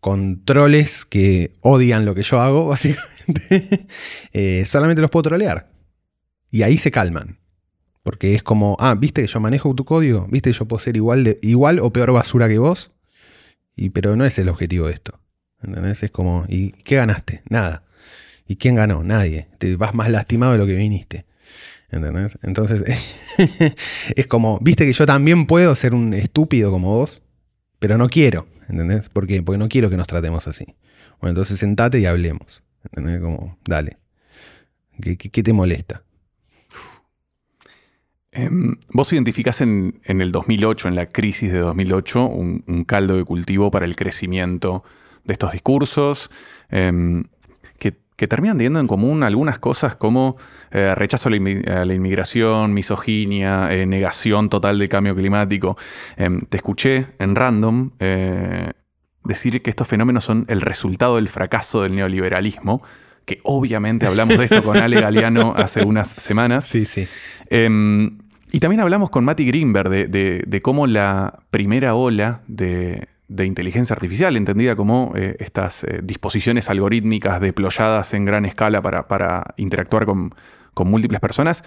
con troles que odian lo que yo hago, básicamente, eh, solamente los puedo trolear. Y ahí se calman. Porque es como, ah, viste que yo manejo tu código, viste que yo puedo ser igual, igual o peor basura que vos. Y, pero no es el objetivo de esto. ¿Entendés? Es como, ¿y qué ganaste? Nada. ¿Y quién ganó? Nadie. Te vas más lastimado de lo que viniste. ¿Entendés? Entonces, es como, viste que yo también puedo ser un estúpido como vos, pero no quiero. ¿Entendés? ¿Por qué? Porque no quiero que nos tratemos así. Bueno, entonces sentate y hablemos. ¿Entendés? Como, dale. ¿Qué, qué- qué te molesta? Em, vos identificás en, en el 2008, en la crisis de 2008, un, un caldo de cultivo para el crecimiento de estos discursos, em, que, que terminan teniendo en común algunas cosas como eh, rechazo a la, inmi- a la inmigración, misoginia, eh, negación total del cambio climático. Em, te escuché en random eh, decir que estos fenómenos son el resultado del fracaso del neoliberalismo, que obviamente hablamos de esto con Ale Galeano hace unas semanas. Sí, sí. Y también hablamos con Mati Greenberg de, cómo la primera ola de, inteligencia artificial, entendida como eh, estas eh, disposiciones algorítmicas deployadas en gran escala para, interactuar con, múltiples personas,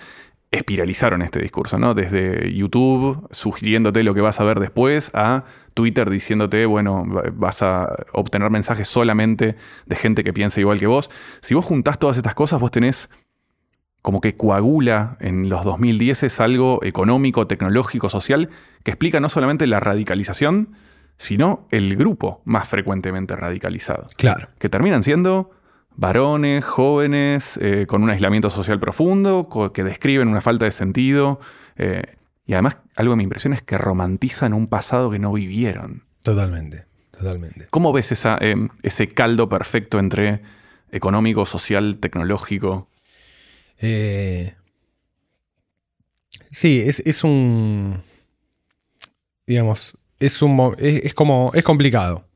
espiralizaron este discurso, ¿no? Desde YouTube sugiriéndote lo que vas a ver después a Twitter diciéndote, bueno, va- vas a obtener mensajes solamente de gente que piensa igual que vos. Si vos juntás todas estas cosas, vos tenés como que coagula en los 2010 es algo económico, tecnológico, social, que explica no solamente la radicalización, sino el grupo más frecuentemente radicalizado, Claro. que terminan siendo varones, jóvenes, eh, con un aislamiento social profundo, que describen una falta de sentido, eh, y además algo que me impresiona es que romantizan un pasado que no vivieron. Totalmente. Totalmente. ¿Cómo ves esa, eh, ese caldo perfecto entre económico, social, tecnológico? Eh, sí, es, es un. Digamos, es un. Es, como. Es complicado.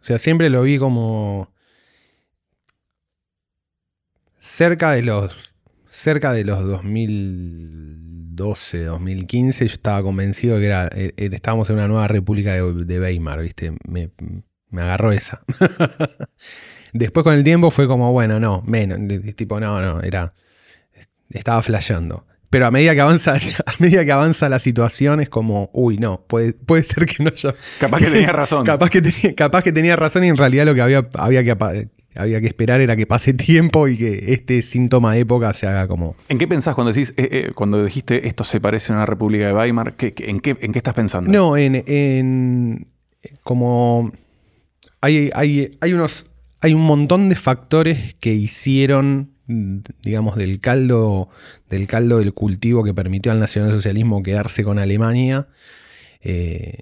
O sea, siempre lo vi como. Cerca de los. Cerca de los 2012, 2015, yo estaba convencido que era, eh, eh, estábamos en una nueva república de, de Weimar, ¿viste? Me, me agarró esa. Después con el tiempo fue como, bueno, no, menos. Tipo, no, no, era. Estaba flasheando. Pero a medida que avanza, a medida que avanza la situación, es como, uy, no, puede, puede ser que no haya. Capaz que tenías razón. capaz, que tenía, capaz que tenía razón y en realidad lo que había, había, que, había que esperar era que pase tiempo y que este síntoma de época se haga como. ¿En qué pensás cuando decís, eh, eh, cuando dijiste esto se parece a una república de Weimar? ¿Qué- en, qué, ¿En qué estás pensando? No, en. en como. Hay, hay, hay unos. Hay un montón de factores que hicieron, digamos, del caldo, del caldo del cultivo que permitió al nacionalsocialismo quedarse con Alemania, eh,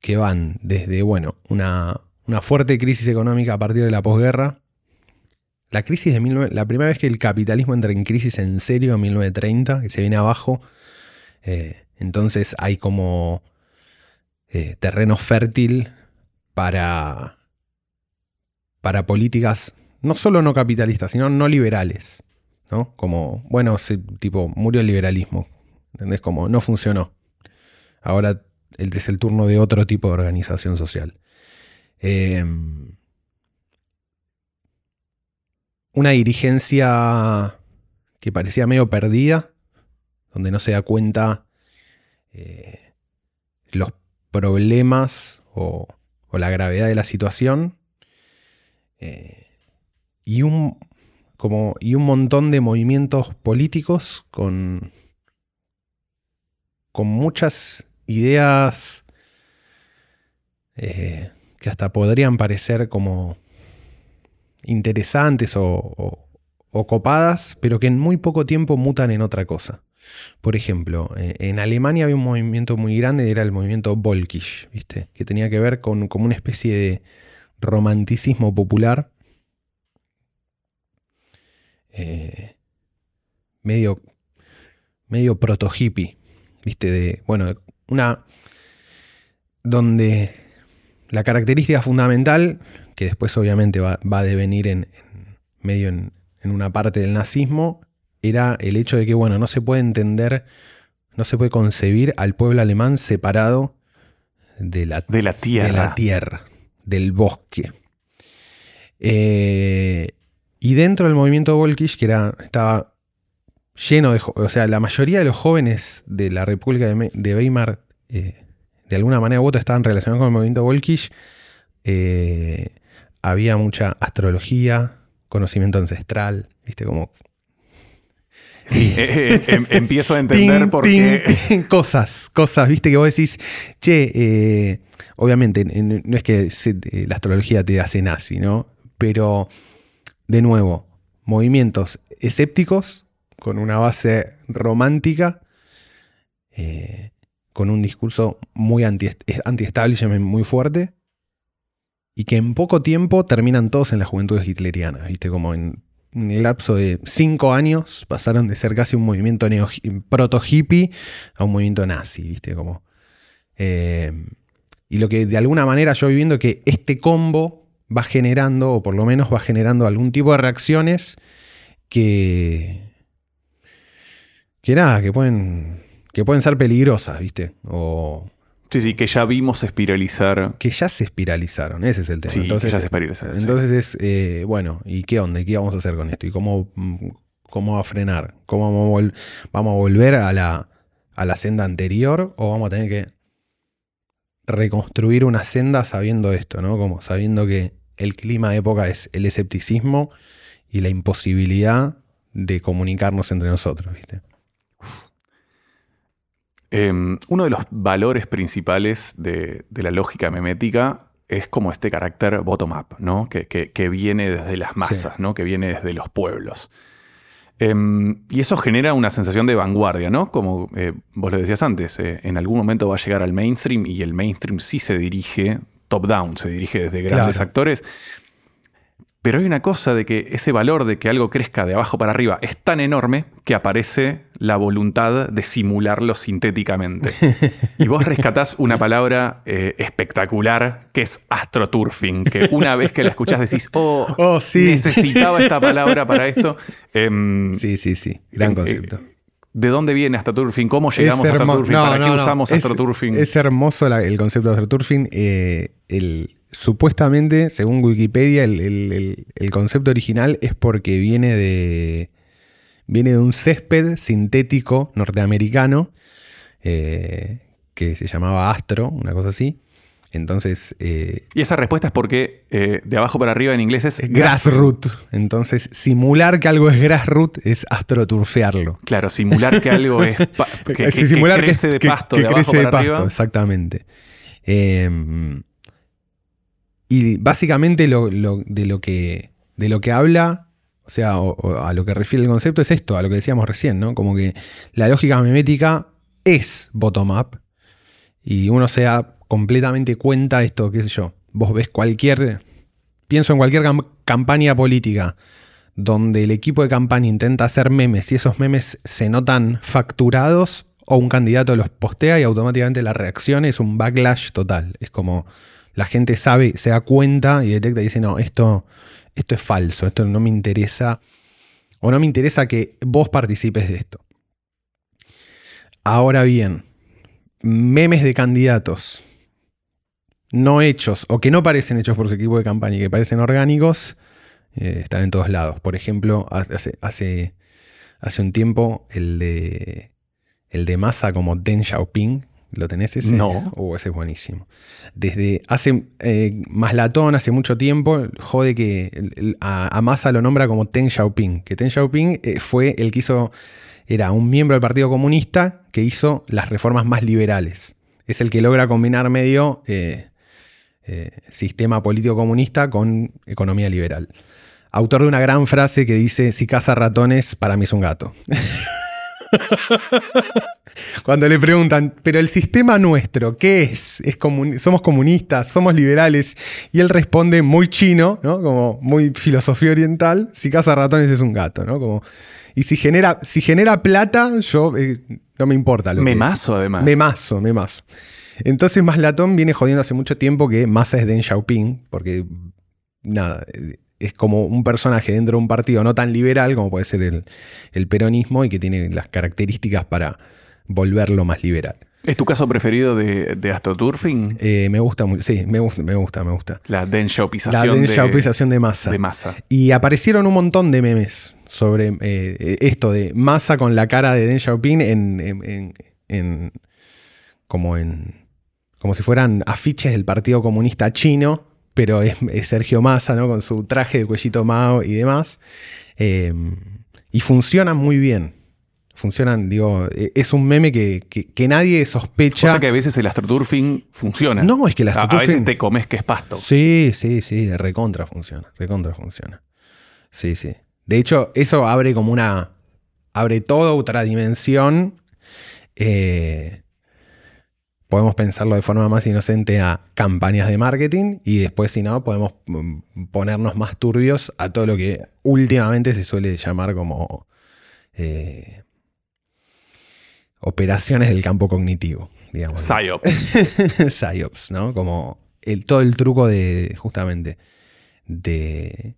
que van desde, bueno, una, una fuerte crisis económica a partir de la posguerra. La crisis de 19 la primera vez que el capitalismo entra en crisis en serio en 1930, que se viene abajo, eh, entonces hay como eh, terreno fértil para, para políticas no solo no capitalistas, sino no liberales. ¿no? Como, bueno, se- tipo, murió el liberalismo. ¿Entendés? Como no funcionó. Ahora es el turno de otro tipo de organización social. Em, una dirigencia que parecía medio perdida, donde no se da cuenta eh, los problemas o, la gravedad de la situación. Eh, y, un, como, y un montón de movimientos políticos con, con muchas ideas eh, que hasta podrían parecer como interesantes o, copadas, pero que en muy poco tiempo mutan en otra cosa. Por ejemplo, eh, en Alemania había un movimiento muy grande, era el movimiento Volkisch, que tenía que ver con una especie de romanticismo popular, eh, medio, medio proto-hippie, ¿viste? De, bueno, una. donde la característica fundamental, que después obviamente va, a devenir en, medio en, una parte del nazismo, era el hecho de que, bueno, no se puede entender, no se puede concebir al pueblo alemán separado de la, de la tierra. la tierra, del bosque. Eh, y dentro del movimiento Volkisch, que era, estaba lleno de... O sea, la mayoría de los jóvenes de la República de, Weimar, eh, de alguna manera u otra, estaban relacionados con el movimiento Volkisch. Eh, había mucha astrología, conocimiento ancestral, ¿viste? Como... Sí, eh, em, empiezo a entender por qué... cosas, cosas, ¿viste? Que vos decís, che, obviamente, no es que la astrología te hace nazi, ¿no? Pero, de nuevo, movimientos escépticos con una base romántica, eh, con un discurso muy anti-establishment muy fuerte, y que en poco tiempo terminan todos en la juventud hitleriana, ¿viste? Como en un lapso de cinco años pasaron de ser casi un movimiento proto-hippie a un movimiento nazi, ¿viste? Como, eh, y lo que de alguna manera yo viviendo que este combo va generando, o por lo menos va generando algún tipo de reacciones que, que nada, que pueden, que pueden ser peligrosas, ¿viste? O, Sí, sí, que ya vimos espiralizar. Que ya se espiralizaron, ese es el tema. Sí, entonces, ya se espiralizaron. Entonces es, eh, bueno, ¿y qué onda? ¿Y qué vamos a hacer con esto? ¿Y cómo, cómo va a frenar? ¿Cómo vamos a, vamos a volver a la, a la senda anterior o vamos a tener que reconstruir una senda sabiendo esto, ¿no? Como sabiendo que el clima de época es el escepticismo y la imposibilidad de comunicarnos entre nosotros, ¿viste? Em, uno de los valores principales de, la lógica memética es como este carácter bottom-up, ¿no? Que, viene desde las masas, ¿no? que viene desde los pueblos. Em, y eso genera una sensación de vanguardia, ¿no? Como eh, vos lo decías antes, eh, en algún momento va a llegar al mainstream y el mainstream sí se dirige top-down, se dirige desde grandes actores. Pero hay una cosa de que ese valor de que algo crezca de abajo para arriba es tan enorme que aparece la voluntad de simularlo sintéticamente. Y vos rescatás una palabra eh, espectacular que es astroturfing, que una vez que la escuchás decís, oh, oh necesitaba esta palabra para esto. Em, sí, sí, sí, gran eh, concepto. ¿De dónde viene astroturfing? ¿Cómo llegamos a astroturfing? ¿Para qué usamos astroturfing? Es, hermoso el concepto de astroturfing. Eh, el, supuestamente, según Wikipedia, el, concepto original es porque viene de, viene de un césped sintético norteamericano eh, que se llamaba Astro, una cosa así. Entonces. Eh, y esa respuesta es porque eh, de abajo para arriba en inglés es grassroot. Entonces, simular que algo es grassroot es astroturfearlo. Claro, simular que algo es. que, crece de pasto. de abajo para arriba. exactamente. Em, y básicamente lo, de, lo que, de lo que habla, o sea, a lo que refiere el concepto es esto, a lo que decíamos recién, ¿no? Como que la lógica memética es bottom-up y uno se da completamente cuenta esto, qué sé yo. Vos ves cualquier, pienso en cualquier campaña política donde el equipo de campaña intenta hacer memes y esos memes se notan facturados o un candidato los postea y automáticamente la reacción es un backlash total. Es como la gente sabe, se da cuenta y detecta y dice, no, esto, esto es falso, esto no me interesa, o no me interesa que vos participes de esto. Ahora bien, memes de candidatos no hechos o que no parecen hechos por su equipo de campaña y que parecen orgánicos eh, están en todos lados. Por ejemplo, hace, hace, hace un tiempo el de, el de Massa como Deng Xiaoping, ¿Lo tenés ese? No. Uh, ese es buenísimo. Desde hace eh, Maslatón, hace mucho tiempo, jode que a, Massa lo nombra como Ten Xiaoping. Que Ten Xiaoping eh, fue el que hizo, era un miembro del Partido Comunista que hizo las reformas más liberales. Es el que logra combinar medio eh, sistema político comunista con economía liberal. Autor de una gran frase que dice: Si caza ratones, para mí es un gato. Cuando le preguntan, pero el sistema nuestro, ¿qué es? es ¿Somos comunistas? ¿Somos liberales? Y él responde muy chino, ¿no? Como muy filosofía oriental. Si caza ratones es un gato, ¿no? Como, y si genera, si genera plata, yo eh, no me importa. Lo mazo además. Me mazo, me mazo. Entonces Maslatón viene jodiendo hace mucho tiempo que Massa es Deng Xiaoping, porque nada, es como un personaje dentro de un partido no tan liberal como puede ser el, peronismo y que tiene las características para volverlo más liberal. ¿Es tu caso preferido de, de AstroTurfing? Eh, me gusta mucho, sí, me gusta, me gusta, me gusta. La denshopización, la denshopización de, masa. de masa. Y aparecieron un montón de memes sobre eh, esto de masa con la cara de Deng Xiaoping en, en, como en como si fueran afiches del Partido Comunista Chino pero es, Sergio Massa, ¿no? Con su traje de cuellito Mao y demás. Eh, y funcionan muy bien. Funcionan, digo, e, es un meme que, nadie sospecha. O sea que a veces el astroturfing funciona. No, es que el astroturfing. A, veces te comes que es pasto. Sí, sí, sí, recontra funciona. Recontra funciona. Sí, sí. De hecho, eso abre como una. abre toda otra dimensión. Eh, podemos pensarlo de forma más inocente a campañas de marketing y después si no podemos mm, ponernos más turbios a todo lo que últimamente se suele llamar como eh, operaciones del campo cognitivo, digamos. PsyOps. PsyOps, ¿no? Como el, todo el truco de, justamente, de,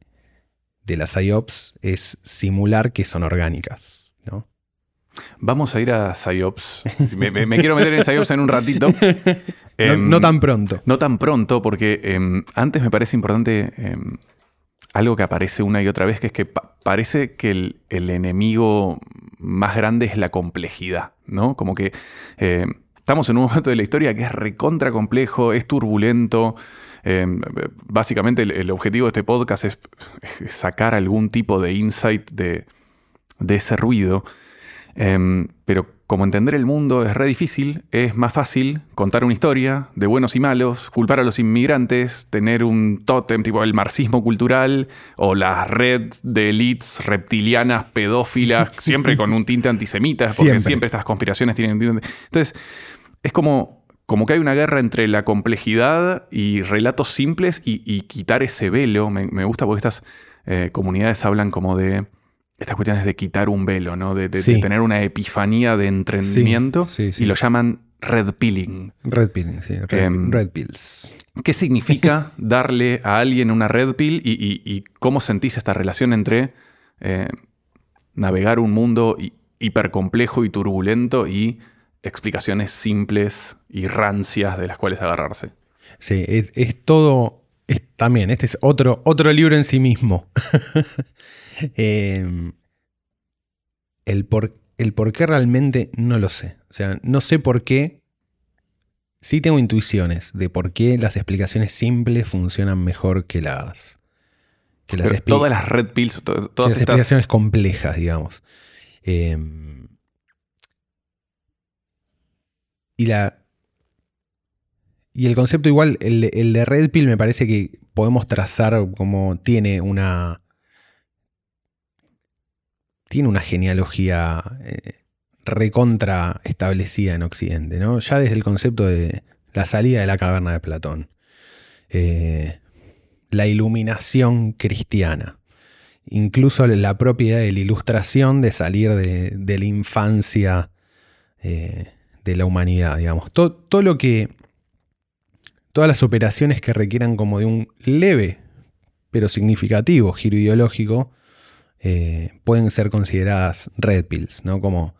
de las PsyOps es simular que son orgánicas, ¿no? Vamos a ir a PsyOps. Me, quiero meter en PsyOps en un ratito. Em, no, tan pronto. No tan pronto, porque em, antes me parece importante em, algo que aparece una y otra vez, que es que parece que el, enemigo más grande es la complejidad, ¿no? Como que estamos en un momento de la historia que es recontra complejo, es turbulento. básicamente el, objetivo de este podcast es, sacar algún tipo de insight de, de ese ruido. Em, pero como entender el mundo es re difícil, es más fácil contar una historia de buenos y malos, culpar a los inmigrantes, tener un tótem tipo el marxismo cultural o la red de elites reptilianas, pedófilas, siempre con un tinte antisemita, porque siempre, estas conspiraciones tienen un tinte. Entonces, es como, como que hay una guerra entre la complejidad y relatos simples y, quitar ese velo. Me, gusta porque estas eh, comunidades hablan como de estas cuestiones de quitar un velo, ¿no? De, tener una epifanía de entendimiento y lo llaman red pilling. Red pilling, sí. Red, em, pills. ¿Qué significa darle a alguien una red pill y, cómo sentís esta relación entre eh, navegar un mundo hipercomplejo y turbulento y explicaciones simples y rancias de las cuales agarrarse? Sí, es, todo, también, este es otro, otro libro en sí mismo. Em, el, por, el por qué realmente no lo sé. O sea, no sé por qué. Sí tengo intuiciones de por qué las explicaciones simples funcionan mejor que las. Que las todas las red pills, todas las explicaciones complejas, digamos. Em, y la. Y el concepto igual, el, el de red pill me parece que podemos trazar como tiene una tiene una genealogía eh, recontra establecida en Occidente. Ya desde el concepto de la salida de la caverna de Platón, eh, la iluminación cristiana, incluso la propiedad de la ilustración de salir de, la infancia eh, de la humanidad, digamos. Todo, todo lo que. Todas las operaciones que requieran como de un leve pero significativo giro ideológico, eh, pueden ser consideradas red pills, ¿no? Como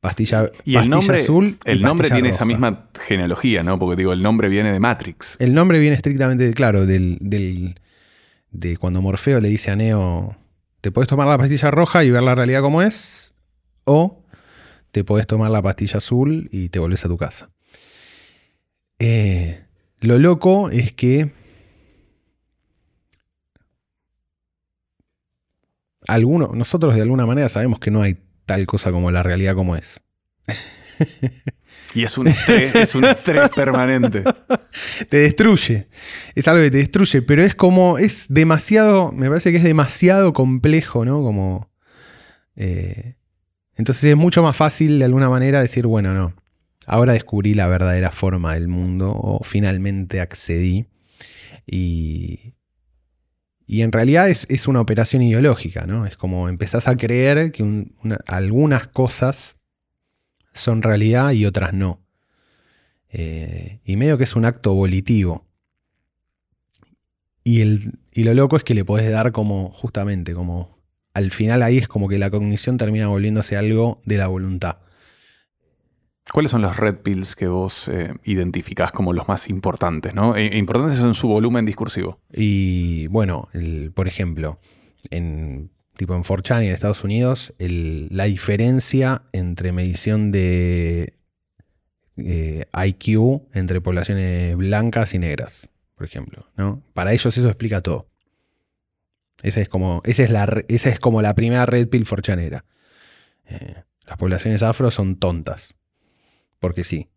pastilla, Y el pastilla nombre, azul. y el nombre tiene esa misma genealogía, ¿no? Porque digo, el nombre viene de Matrix. El nombre viene estrictamente, claro, del, del- de cuando Morfeo le dice a Neo, te puedes tomar la pastilla roja y ver la realidad como es, o te puedes tomar la pastilla azul y te volvés a tu casa. Eh, lo loco es que alguno, nosotros de alguna manera sabemos que no hay tal cosa como la realidad como es. Y es un estrés, es un estrés permanente. te destruye. Es algo que te destruye, pero es como, es demasiado, me parece que es demasiado complejo, ¿no? Como... eh, entonces es mucho más fácil de alguna manera decir, bueno, no, ahora descubrí la verdadera forma del mundo o finalmente accedí y... Y en realidad es, es una operación ideológica, ¿no? Es como empezás a creer que un- una- algunas cosas son realidad y otras no. Eh, y medio que es un acto volitivo. Y, el, y lo loco es que le podés dar como, justamente, como al final ahí es como que la cognición termina volviéndose algo de la voluntad. ¿Cuáles son los red pills que vos eh, identificás como los más importantes, ¿no? E- importantes en su volumen discursivo. Y bueno, por ejemplo, en tipo en 4chan y en Estados Unidos, la diferencia entre medición de eh, IQ entre poblaciones blancas y negras, por ejemplo, ¿no? Para ellos eso explica todo. Esa es como, esa es la, esa es como la primera red pill forchanera. Eh, las poblaciones afro son tontas. Porque sí.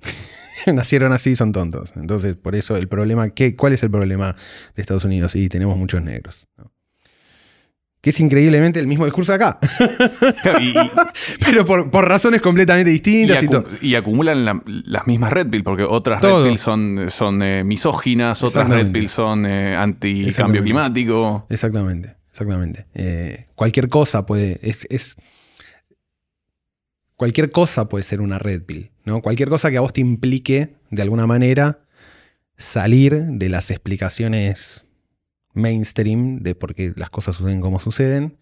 Nacieron así y son tontos. Entonces, por eso el problema, ¿qué, ¿cuál es el problema de Estados Unidos? Y tenemos muchos negros. ¿no? Que es increíblemente el mismo discurso de acá. Y, Pero por, por razones completamente distintas y, acu- todo. y acumulan la- las mismas red pills, porque otras Todo. red pills son, son eh, misóginas, otras red pills son eh, anti-cambio climático. Exactamente, exactamente. Eh, cualquier cosa puede. Es, es- cualquier cosa puede ser una red pill. ¿no? Cualquier cosa que a vos te implique, de alguna manera, salir de las explicaciones mainstream de por qué las cosas suceden como suceden.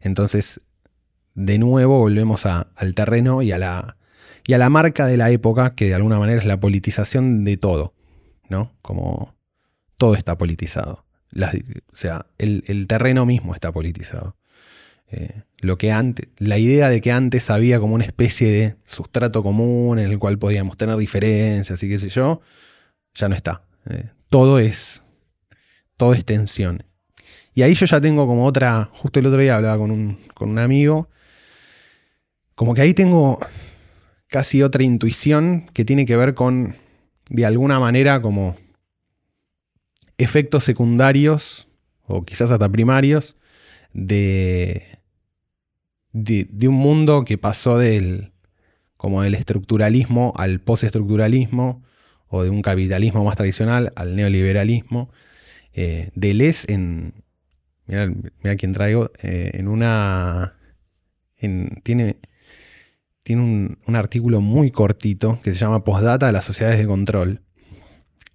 Entonces, de nuevo, volvemos al terreno y a, la, y a la marca de la época, que de alguna manera es la politización de todo. ¿no? Como todo está politizado. O sea, el, el terreno mismo está politizado. Eh, lo que antes, la idea de que antes había como una especie de sustrato común en el cual podíamos tener diferencias y qué sé yo, ya no está. Eh, todo es todo es tensión. Y ahí yo ya tengo como otra, justo el otro día hablaba con un, con un amigo, como que ahí tengo casi otra intuición que tiene que ver con, de alguna manera, como efectos secundarios, o quizás hasta primarios, de, de, un mundo que pasó del, como del estructuralismo al postestructuralismo, o de un capitalismo más tradicional al neoliberalismo. Eh, Deleuze en... Mira, mira quién traigo. eh, en una... en- tiene tiene un, un artículo muy cortito que se llama Postdata de las sociedades de control.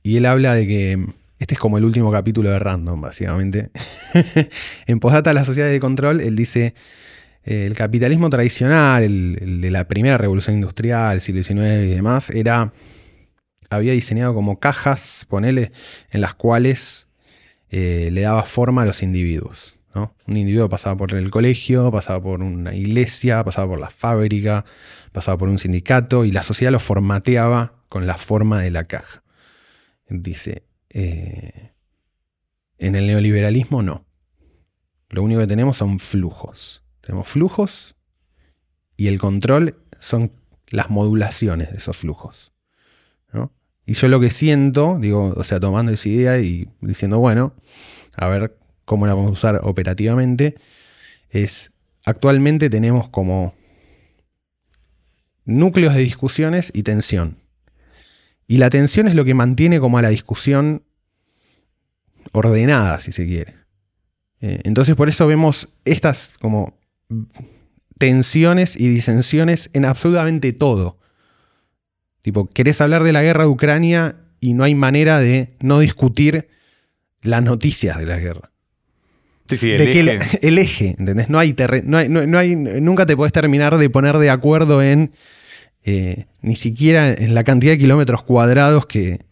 Y él habla de que este es como el último capítulo de Random, básicamente. en Postdata de las sociedades de control, él dice, el capitalismo tradicional, el, de la primera revolución industrial, siglo XIX y demás, era, había diseñado como cajas, ponele, en las cuales eh, le daba forma a los individuos. Un individuo pasaba por el colegio, pasaba por una iglesia, pasaba por la fábrica, pasaba por un sindicato y la sociedad lo formateaba con la forma de la caja. Dice, eh, en el neoliberalismo no. Lo único que tenemos son flujos. Tenemos flujos y el control son las modulaciones de esos flujos. Y yo lo que siento, digo, o sea, tomando esa idea y diciendo, bueno, a ver cómo la vamos a usar operativamente, es actualmente tenemos como núcleos de discusiones y tensión. Y la tensión es lo que mantiene como a la discusión ordenada, si se quiere. Eh, entonces por eso vemos estas como tensiones y disensiones en absolutamente todo. Tipo, querés hablar de la guerra de Ucrania y no hay manera de no discutir las noticias de la guerra. Sí, sí, el de que el, eje. el eje, ¿entendés? No hay, terre- no hay, no- no hay- nunca te podés terminar de poner de acuerdo en eh, ni siquiera en la cantidad de kilómetros cuadrados que,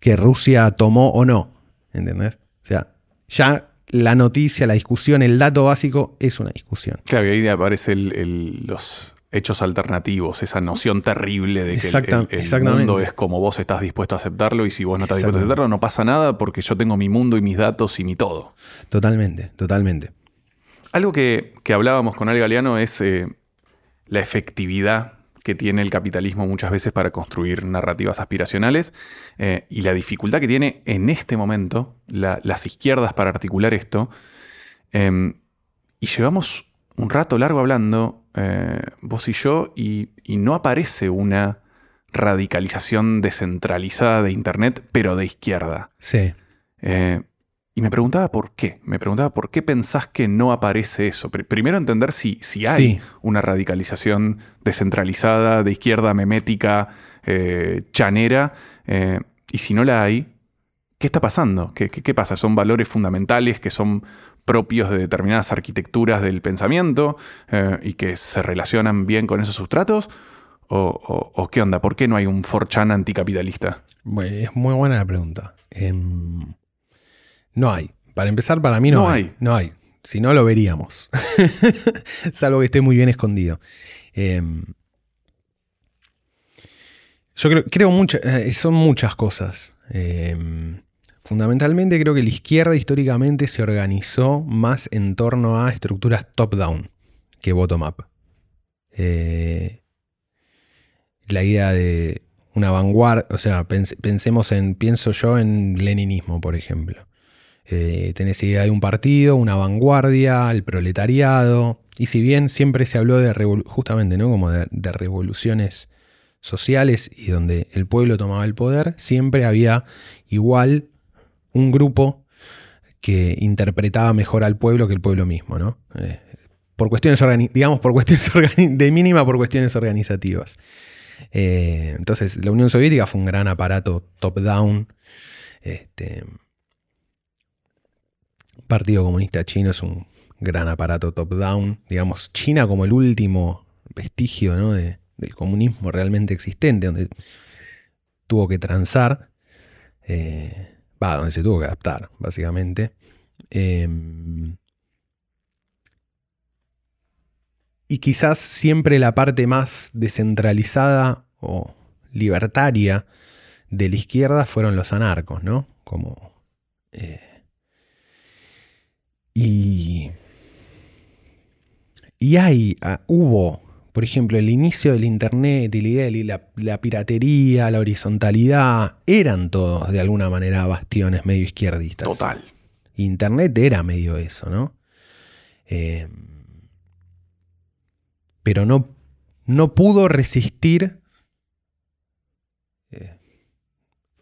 que Rusia tomó o no, ¿entendés? O sea, ya la noticia, la discusión, el dato básico es una discusión. Claro, y ahí aparecen los hechos alternativos, esa noción terrible de que el- mundo es como vos estás dispuesto a aceptarlo y si vos no estás dispuesto a aceptarlo no pasa nada porque yo tengo mi mundo y mis datos y mi todo. Totalmente, totalmente. Algo que, que hablábamos con Al Galeano es eh, la efectividad que tiene el capitalismo muchas veces para construir narrativas aspiracionales eh, y la dificultad que tiene en este momento la- las izquierdas para articular esto. Eh, y llevamos un rato largo hablando, eh, vos y yo, y, y no aparece una radicalización descentralizada de Internet, pero de izquierda. Sí. Eh, y me preguntaba por qué. Me preguntaba por qué pensás que no aparece eso. Pr- primero entender si, si hay Sí. una radicalización descentralizada, de izquierda, memética, eh, chanera. eh, y si no la hay, ¿qué está pasando? ¿Qué, qué- qué pasa? ¿Son valores fundamentales que son propios de determinadas arquitecturas del pensamiento eh, y que se relacionan bien con esos sustratos? ¿O, o- o qué onda? ¿Por qué no hay un 4chan anticapitalista? Es muy buena la pregunta. Em, no hay. Para empezar, para mí no, No hay. hay. No hay. Si no, lo veríamos. Salvo que esté muy bien escondido. Em, yo creo, creo eh, son muchas cosas. Em, fundamentalmente creo que la izquierda históricamente se organizó más en torno a estructuras top-down que bottom-up. Eh, la idea de una vanguardia, o sea, pens- pensemos en, pienso yo en leninismo, por ejemplo. Eh, idea de un partido, una vanguardia, el proletariado, y si bien siempre se habló de justamente, ¿no? Como de, revoluciones sociales y donde el pueblo tomaba el poder, siempre había igual un grupo que interpretaba mejor al pueblo que el pueblo mismo, ¿no? Eh, por cuestiones, digamos, por cuestiones de mínima por cuestiones organizativas. Eh, entonces, la Unión Soviética fue un gran aparato top-down. Este, Partido Comunista Chino es un gran aparato top-down. Digamos, China como el último vestigio de- del comunismo realmente existente, donde tuvo que transar. eh, Va, donde se tuvo que adaptar, básicamente. Em, y quizás siempre la parte más descentralizada o libertaria de la izquierda fueron los anarcos, ¿no? Como. eh, y. Y hay, ah, hubo, por ejemplo, el inicio del Internet y la idea de la, la piratería, la horizontalidad, eran todos de alguna manera bastiones medio izquierdistas. Total. Internet era medio eso, ¿no? Eh, pero no, no pudo resistir eh,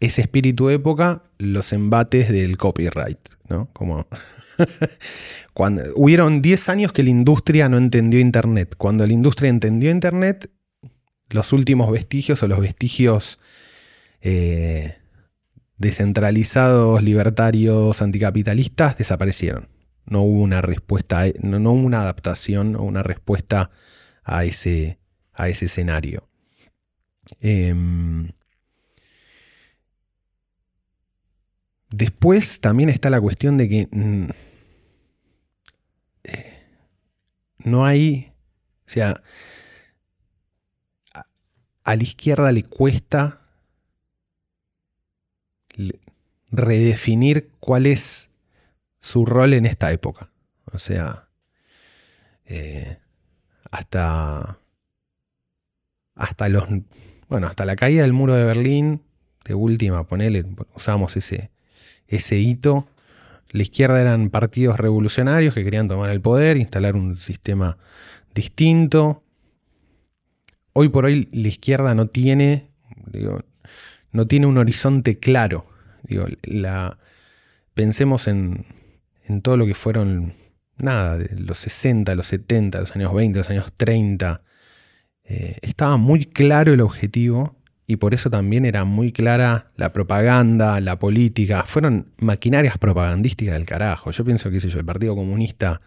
ese espíritu época los embates del copyright, ¿no? Como cuando hubieron 10 años que la industria no entendió Internet. Cuando la industria entendió Internet, los últimos vestigios o los vestigios eh, descentralizados, libertarios, anticapitalistas desaparecieron. No hubo una respuesta, no, hubo una adaptación o una respuesta a ese, a ese escenario. Em, después también está la cuestión de que mm, eh, no hay, o sea, a, la izquierda le cuesta redefinir cuál es su rol en esta época. O sea, eh, hasta, hasta los, bueno, hasta la caída del muro de Berlín, de última, ponele, usamos ese, ese hito. La izquierda eran partidos revolucionarios que querían tomar el poder, instalar un sistema distinto. Hoy por hoy la izquierda no tiene, digo, no tiene un horizonte claro. Digo, pensemos en, en todo lo que fueron, nada, los 60, los 70, los años 20, los años 30. Eh, estaba muy claro el objetivo y por eso también era muy clara la propaganda, la política. Fueron maquinarias propagandísticas del carajo. Yo pienso que el Partido Comunista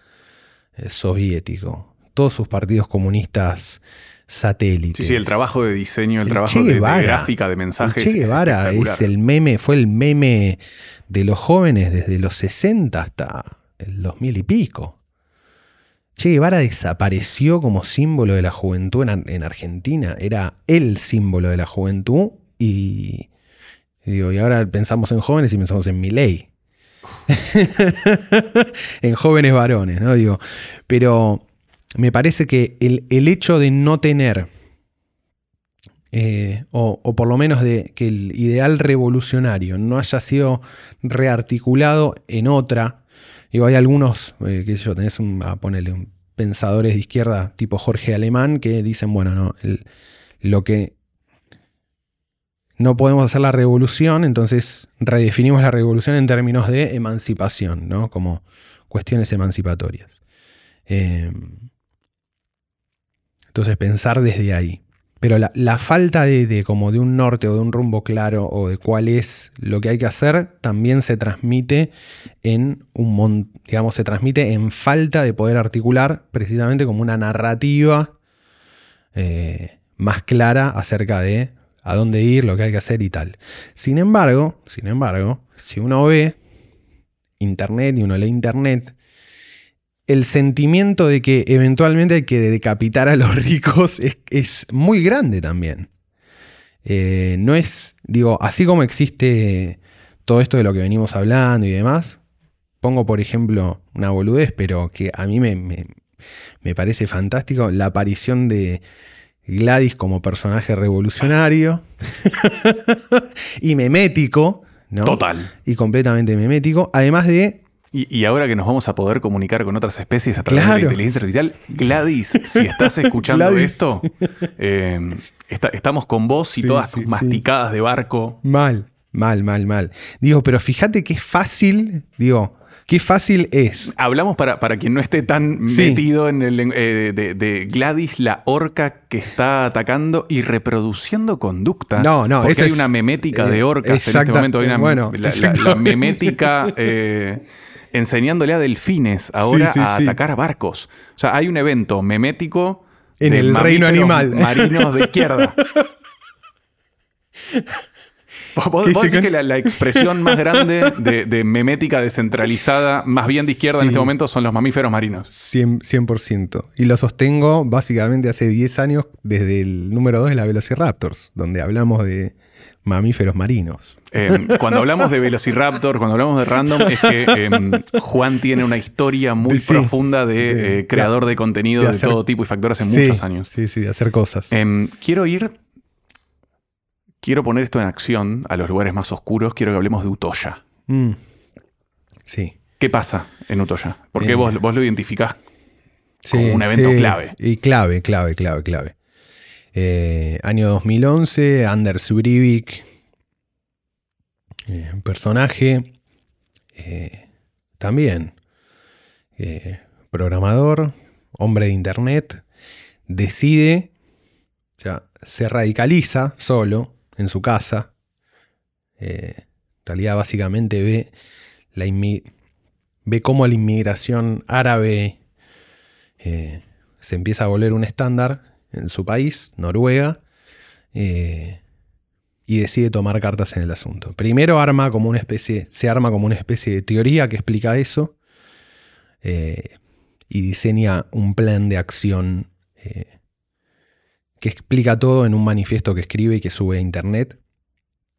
eh, Soviético, todos sus partidos comunistas satélites. Sí, sí, el trabajo de diseño, el, trabajo de, gráfica, de mensajes. che Guevara es, el meme, fue el meme de los jóvenes desde los 60 hasta el 2000 y pico. Che Guevara desapareció como símbolo de la juventud en, Argentina. Era el símbolo de la juventud y, digo, y ahora pensamos en jóvenes y pensamos en mi ley. en jóvenes varones, ¿no? Digo, pero me parece que el, hecho de no tener, eh, o, por lo menos de que el ideal revolucionario no haya sido rearticulado en otra, digo, hay algunos, eh, qué sé yo, tenés a ponerle un, pensadores de izquierda tipo Jorge Alemán que dicen, bueno, no, lo que no podemos hacer la revolución, entonces redefinimos la revolución en términos de emancipación, ¿no? Como cuestiones emancipatorias. Em, entonces pensar desde ahí. Pero la, falta de, como de un norte o de un rumbo claro o de cuál es lo que hay que hacer también se transmite en un digamos, se transmite en falta de poder articular precisamente como una narrativa eh, más clara acerca de a dónde ir, lo que hay que hacer y tal. Sin embargo, sin embargo, si uno ve internet y uno lee internet, el sentimiento de que eventualmente hay que decapitar a los ricos es, muy grande también. Eh, no es, digo, así como existe todo esto de lo que venimos hablando y demás, pongo por ejemplo una boludez, pero que a mí me, me, parece fantástico, la aparición de Gladys como personaje revolucionario y memético, ¿no? Total. Y completamente memético, además de y, ahora que nos vamos a poder comunicar con otras especies a través de la inteligencia artificial, Gladys, si estás escuchando esto, eh, estamos con vos y todas tus masticadas de barco. Mal, mal, mal, mal. Digo, pero fíjate qué fácil, digo, qué fácil es. Hablamos para, para quien no esté tan metido en el eh, de, Gladys, la orca que está atacando y reproduciendo conducta. No, no, porque hay una memética de orcas en este momento. Hay una, bueno, la, memética. Eh, enseñándole a delfines ahora a atacar a barcos. O sea, hay un evento memético en el reino animal. Marinos de izquierda. ¿Vos, decís que la, expresión más grande de, memética descentralizada, más bien de izquierda en este momento, son los mamíferos marinos? 100%. Y lo sostengo básicamente hace 10 años desde el número 2 de la Velociraptors, donde hablamos de mamíferos marinos. Em, cuando hablamos de Velociraptor, cuando hablamos de random, es que em, Juan tiene una historia muy profunda de, eh, creador de contenido de, todo tipo y factores hace muchos años. Sí, sí, de hacer cosas. Em, quiero ir. Quiero poner esto en acción a los lugares más oscuros. Quiero que hablemos de Utoya. Mm. Sí. ¿Qué pasa en Utoya? Porque vos, vos, lo identificás como un evento clave. Y clave, clave, clave, clave. Eh, año 2011, Anders Breivik, eh, personaje, eh, también programador, hombre de internet, decide, ya se radicaliza solo en su casa, en realidad básicamente ve, la ve cómo la inmigración árabe se empieza a volver un estándar en su país, Noruega, eh, y decide tomar cartas en el asunto. Primero arma como una especie, se arma como una especie de teoría que explica eso eh, y diseña un plan de acción eh, que explica todo en un manifiesto que escribe y que sube a internet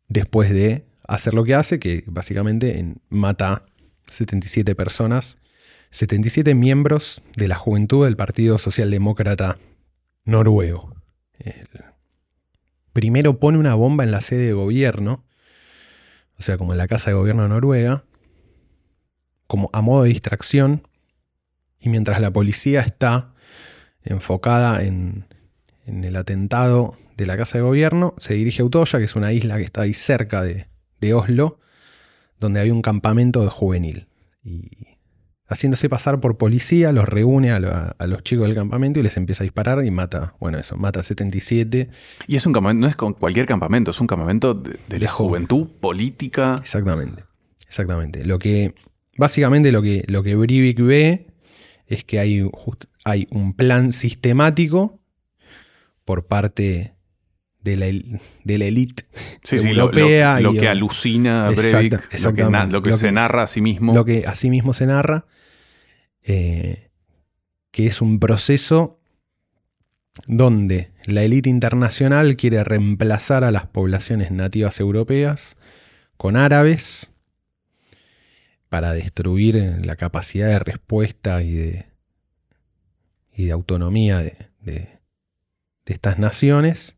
después de hacer lo que hace, que básicamente mata 77 personas, 77 miembros de la juventud del Partido Socialdemócrata noruego. primero pone una bomba en la sede de gobierno, o sea, como en la casa de gobierno de Noruega, como a modo de distracción, y mientras la policía está enfocada en, el atentado de la casa de gobierno, se dirige a Utoya, que es una isla que está ahí cerca de, de Oslo, donde hay un campamento de juvenil. Y haciéndose pasar por policía, los reúne a, los chicos del campamento y les empieza a disparar y mata, bueno, eso, mata a 77. Y es un campamento, no es con cualquier campamento, es un campamento de, la juventud política. Exactamente, exactamente. Lo que, básicamente lo que, lo que Brivik ve es que hay, hay un plan sistemático por parte de la, de la élite europea. Lo, que alucina Breivik, lo que, se narra a sí mismo. Lo que a sí mismo se narra, eh, que es un proceso donde la élite internacional quiere reemplazar a las poblaciones nativas europeas con árabes para destruir la capacidad de respuesta y de, y de autonomía de estas naciones.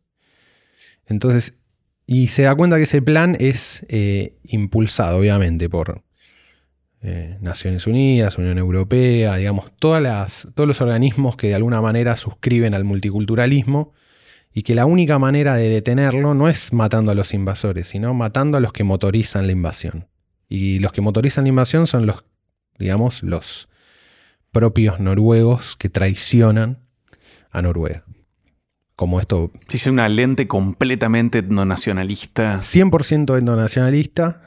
Entonces, y se da cuenta que ese plan es eh, impulsado, obviamente, por eh, Naciones Unidas, Unión Europea, digamos, todas las, todos los organismos que de alguna manera suscriben al multiculturalismo y que la única manera de detenerlo no es matando a los invasores, sino matando a los que motorizan la invasión. Y los que motorizan la invasión son los, digamos, los propios noruegos que traicionan a Noruega como esto. Sí, es una lente completamente etnonacionalista. 100% etnonacionalista,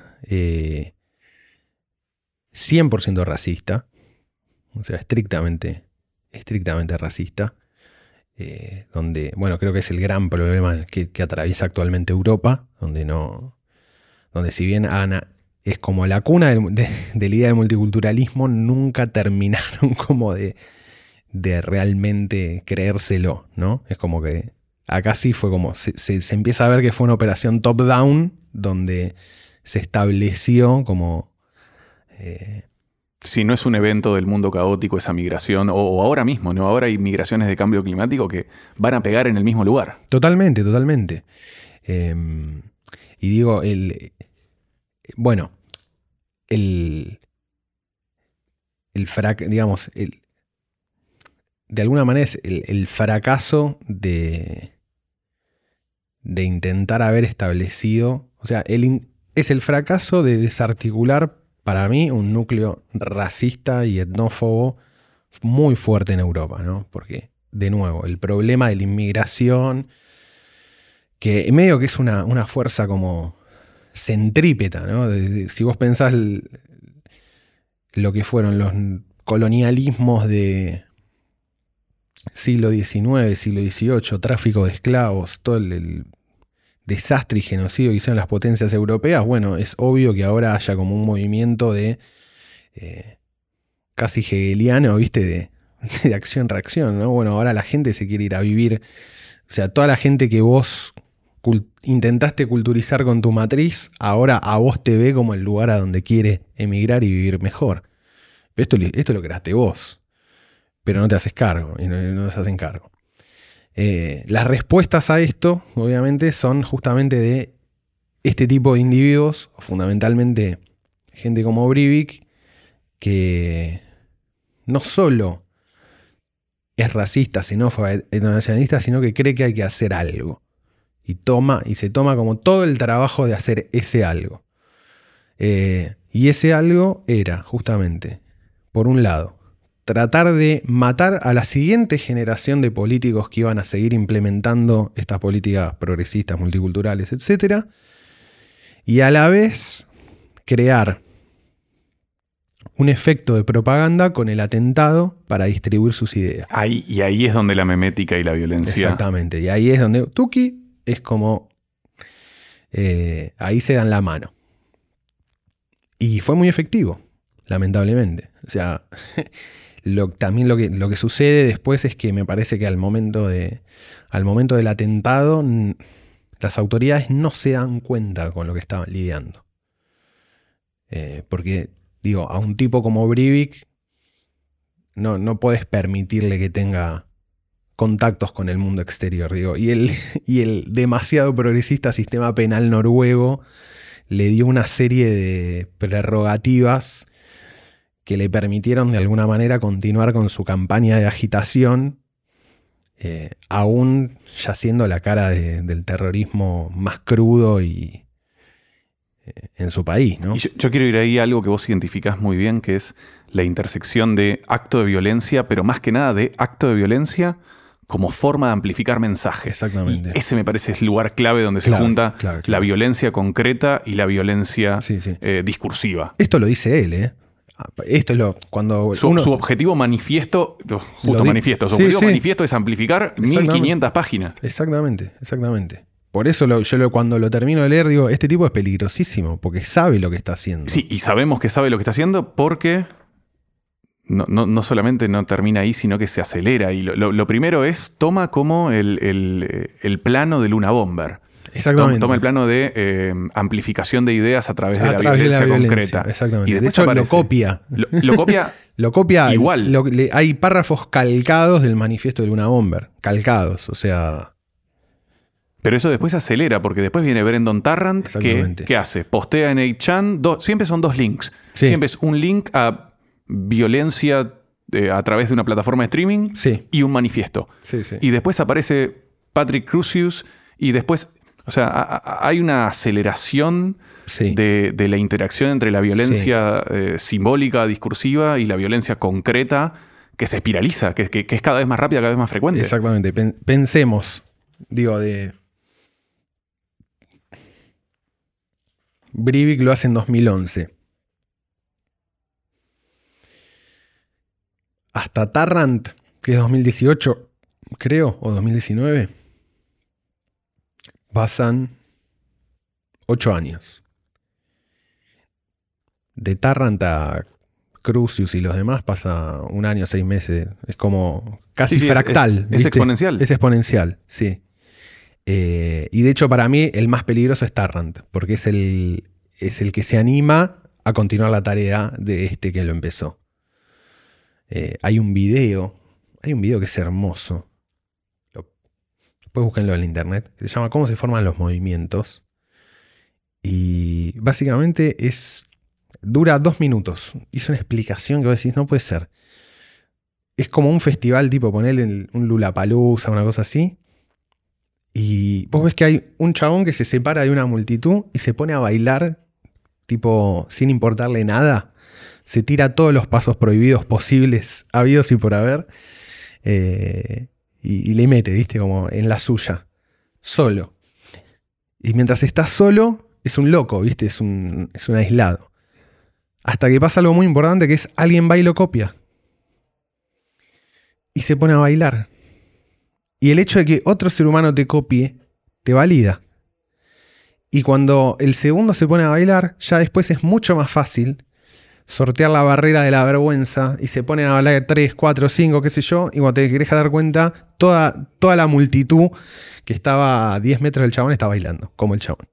100% eh, racista, o sea, estrictamente, estrictamente racista, eh, donde, bueno, creo que es el gran problema que, atraviesa actualmente Europa, donde no, donde si bien Ana es como la cuna de, de la idea de multiculturalismo, nunca terminaron como de de realmente creérselo, ¿no? Es como que acá sí fue como, se, empieza a ver que fue una operación top-down, donde se estableció como... Eh, si no es un evento del mundo caótico esa migración, o, ahora mismo, ¿no? Ahora hay migraciones de cambio climático que van a pegar en el mismo lugar. Totalmente, totalmente. Em, y digo, el. Bueno, el. El frac, digamos, el, de alguna manera es el, fracaso de, de intentar haber establecido, o sea, es el fracaso de desarticular para mí un núcleo racista y etnófobo muy fuerte en Europa, ¿no? Porque, de nuevo, el problema de la inmigración, que medio que es una, una fuerza como centrípeta, ¿no? si vos pensás lo que fueron los colonialismos de, siglo XIX, siglo XVIII, tráfico de esclavos, todo el, desastre y genocidio que hicieron las potencias europeas, bueno, es obvio que ahora haya como un movimiento de eh, casi hegeliano, ¿viste? De, de acción-reacción, ¿no? Bueno, ahora la gente se quiere ir a vivir, o sea, toda la gente que vos intentaste culturizar con tu matriz, ahora a vos te ve como el lugar a donde quiere emigrar y vivir mejor. Esto, esto lo creaste vos pero no te haces cargo y no, se hacen cargo. Eh, las respuestas a esto, obviamente, son justamente de este tipo de individuos, fundamentalmente gente como Brivik, que no solo es racista, xenófoba, etnonacionalista, sino que cree que hay que hacer algo. Y toma, y se toma como todo el trabajo de hacer ese algo. Eh, y ese algo era, justamente, por un lado, tratar de matar a la siguiente generación de políticos que iban a seguir implementando estas políticas progresistas, multiculturales, etc. Y a la vez crear un efecto de propaganda con el atentado para distribuir sus ideas. Ahí, y ahí es donde la memética y la violencia. Exactamente. Y ahí es donde Tuki es como. Eh, ahí se dan la mano. Y fue muy efectivo, lamentablemente. O sea, también lo que, lo que sucede después es que me parece que al momento, de, al momento del atentado las autoridades no se dan cuenta con lo que estaban lidiando. Eh, porque, digo, a un tipo como Brivik no, no puedes permitirle que tenga contactos con el mundo exterior. Digo, y, el, y el demasiado progresista sistema penal noruego le dio una serie de prerrogativas que le permitieron de alguna manera continuar con su campaña de agitación, eh, aún ya siendo la cara del terrorismo más crudo y, eh, en su país. ¿no? Y yo, yo quiero ir ahí a algo que vos identificás muy bien, que es la intersección de acto de violencia, pero más que nada de acto de violencia como forma de amplificar mensajes. Exactamente. Y ese me parece es el lugar clave donde se junta la violencia concreta y la violencia Sí, sí. eh, discursiva. Esto lo dice él, ¿eh? Esto es lo. Cuando. Su, uno- su objetivo manifiesto, justo manifiesto, su Sí, objetivo sí. manifiesto es amplificar 1500 páginas. Exactamente, exactamente. Por eso lo- yo lo- cuando lo termino de leer digo, este tipo es peligrosísimo, porque sabe lo que está haciendo. Sí, y sabemos que sabe lo que está haciendo porque no, no- no solamente no termina ahí, sino que se acelera. Y lo, lo- lo primero es, toma como el, el, eh, el plano de Luna Bomber. Toma, Exactamente. toma el plano de eh, amplificación de ideas a través de la través de la violencia concreta. exactamente. Y De después hecho, lo aparece- copia. Lo, lo copia Lo copia Igual. lo- le- hay párrafos calcados del manifiesto de Luna Bomber. Calcados, o sea. Pero eso después acelera, porque después viene Brendan Tarrant, que. ¿qué hace? Postea en 8chan, do- siempre son dos links. Sí. Siempre es un link a violencia eh, a través de una plataforma de streaming Sí. y un manifiesto. Sí. Y después aparece Patrick Crucius y después, o sea, a- a- hay una aceleración Sí. de, de la interacción entre la violencia eh, simbólica, discursiva y la violencia concreta que se espiraliza, que, que- que es cada vez más rápida, cada vez más frecuente. Exactamente. Pen- pensemos, digo, de. Brivik lo hace en 2011. Hasta Tarrant, que es 2018, creo, o 2019, pasan 8 años. De Tarrant a Crucius y los demás pasa un año, seis meses. Es como casi Sí, sí, es- fractal. es- exponencial. Es exponencial, sí. Eh, y de hecho, para mí, el más peligroso es Tarrant, porque es el, es el que se anima a continuar la tarea de este que lo empezó. Eh, hay un video, hay un video que es hermoso. Después búsquenlo en internet. Se llama ¿Cómo se forman los movimientos? Y básicamente es. Dura dos minutos. Hizo una explicación que vos decís, no puede ser. Es como un festival tipo ponerle un Lulapalooza, una cosa así. Y vos ves que hay un chabón que se separa de una multitud y se pone a bailar, tipo, sin importarle nada. Se tira todos los pasos prohibidos posibles, habidos y por haber. eh, y, le mete, viste, como en la suya. Solo. Y mientras está solo, es un loco, viste, es un, es un aislado. Hasta que pasa algo muy importante que es alguien va y lo copia. Y se pone a bailar. Y el hecho de que otro ser humano te copie, te valida. Y cuando el segundo se pone a bailar, ya después es mucho más fácil sortear la barrera de la vergüenza y se ponen a bailar 3, 4, 5, qué sé yo, y cuando te querés dar cuenta, toda, toda la multitud que estaba a 10 metros del chabón está bailando, como el chabón.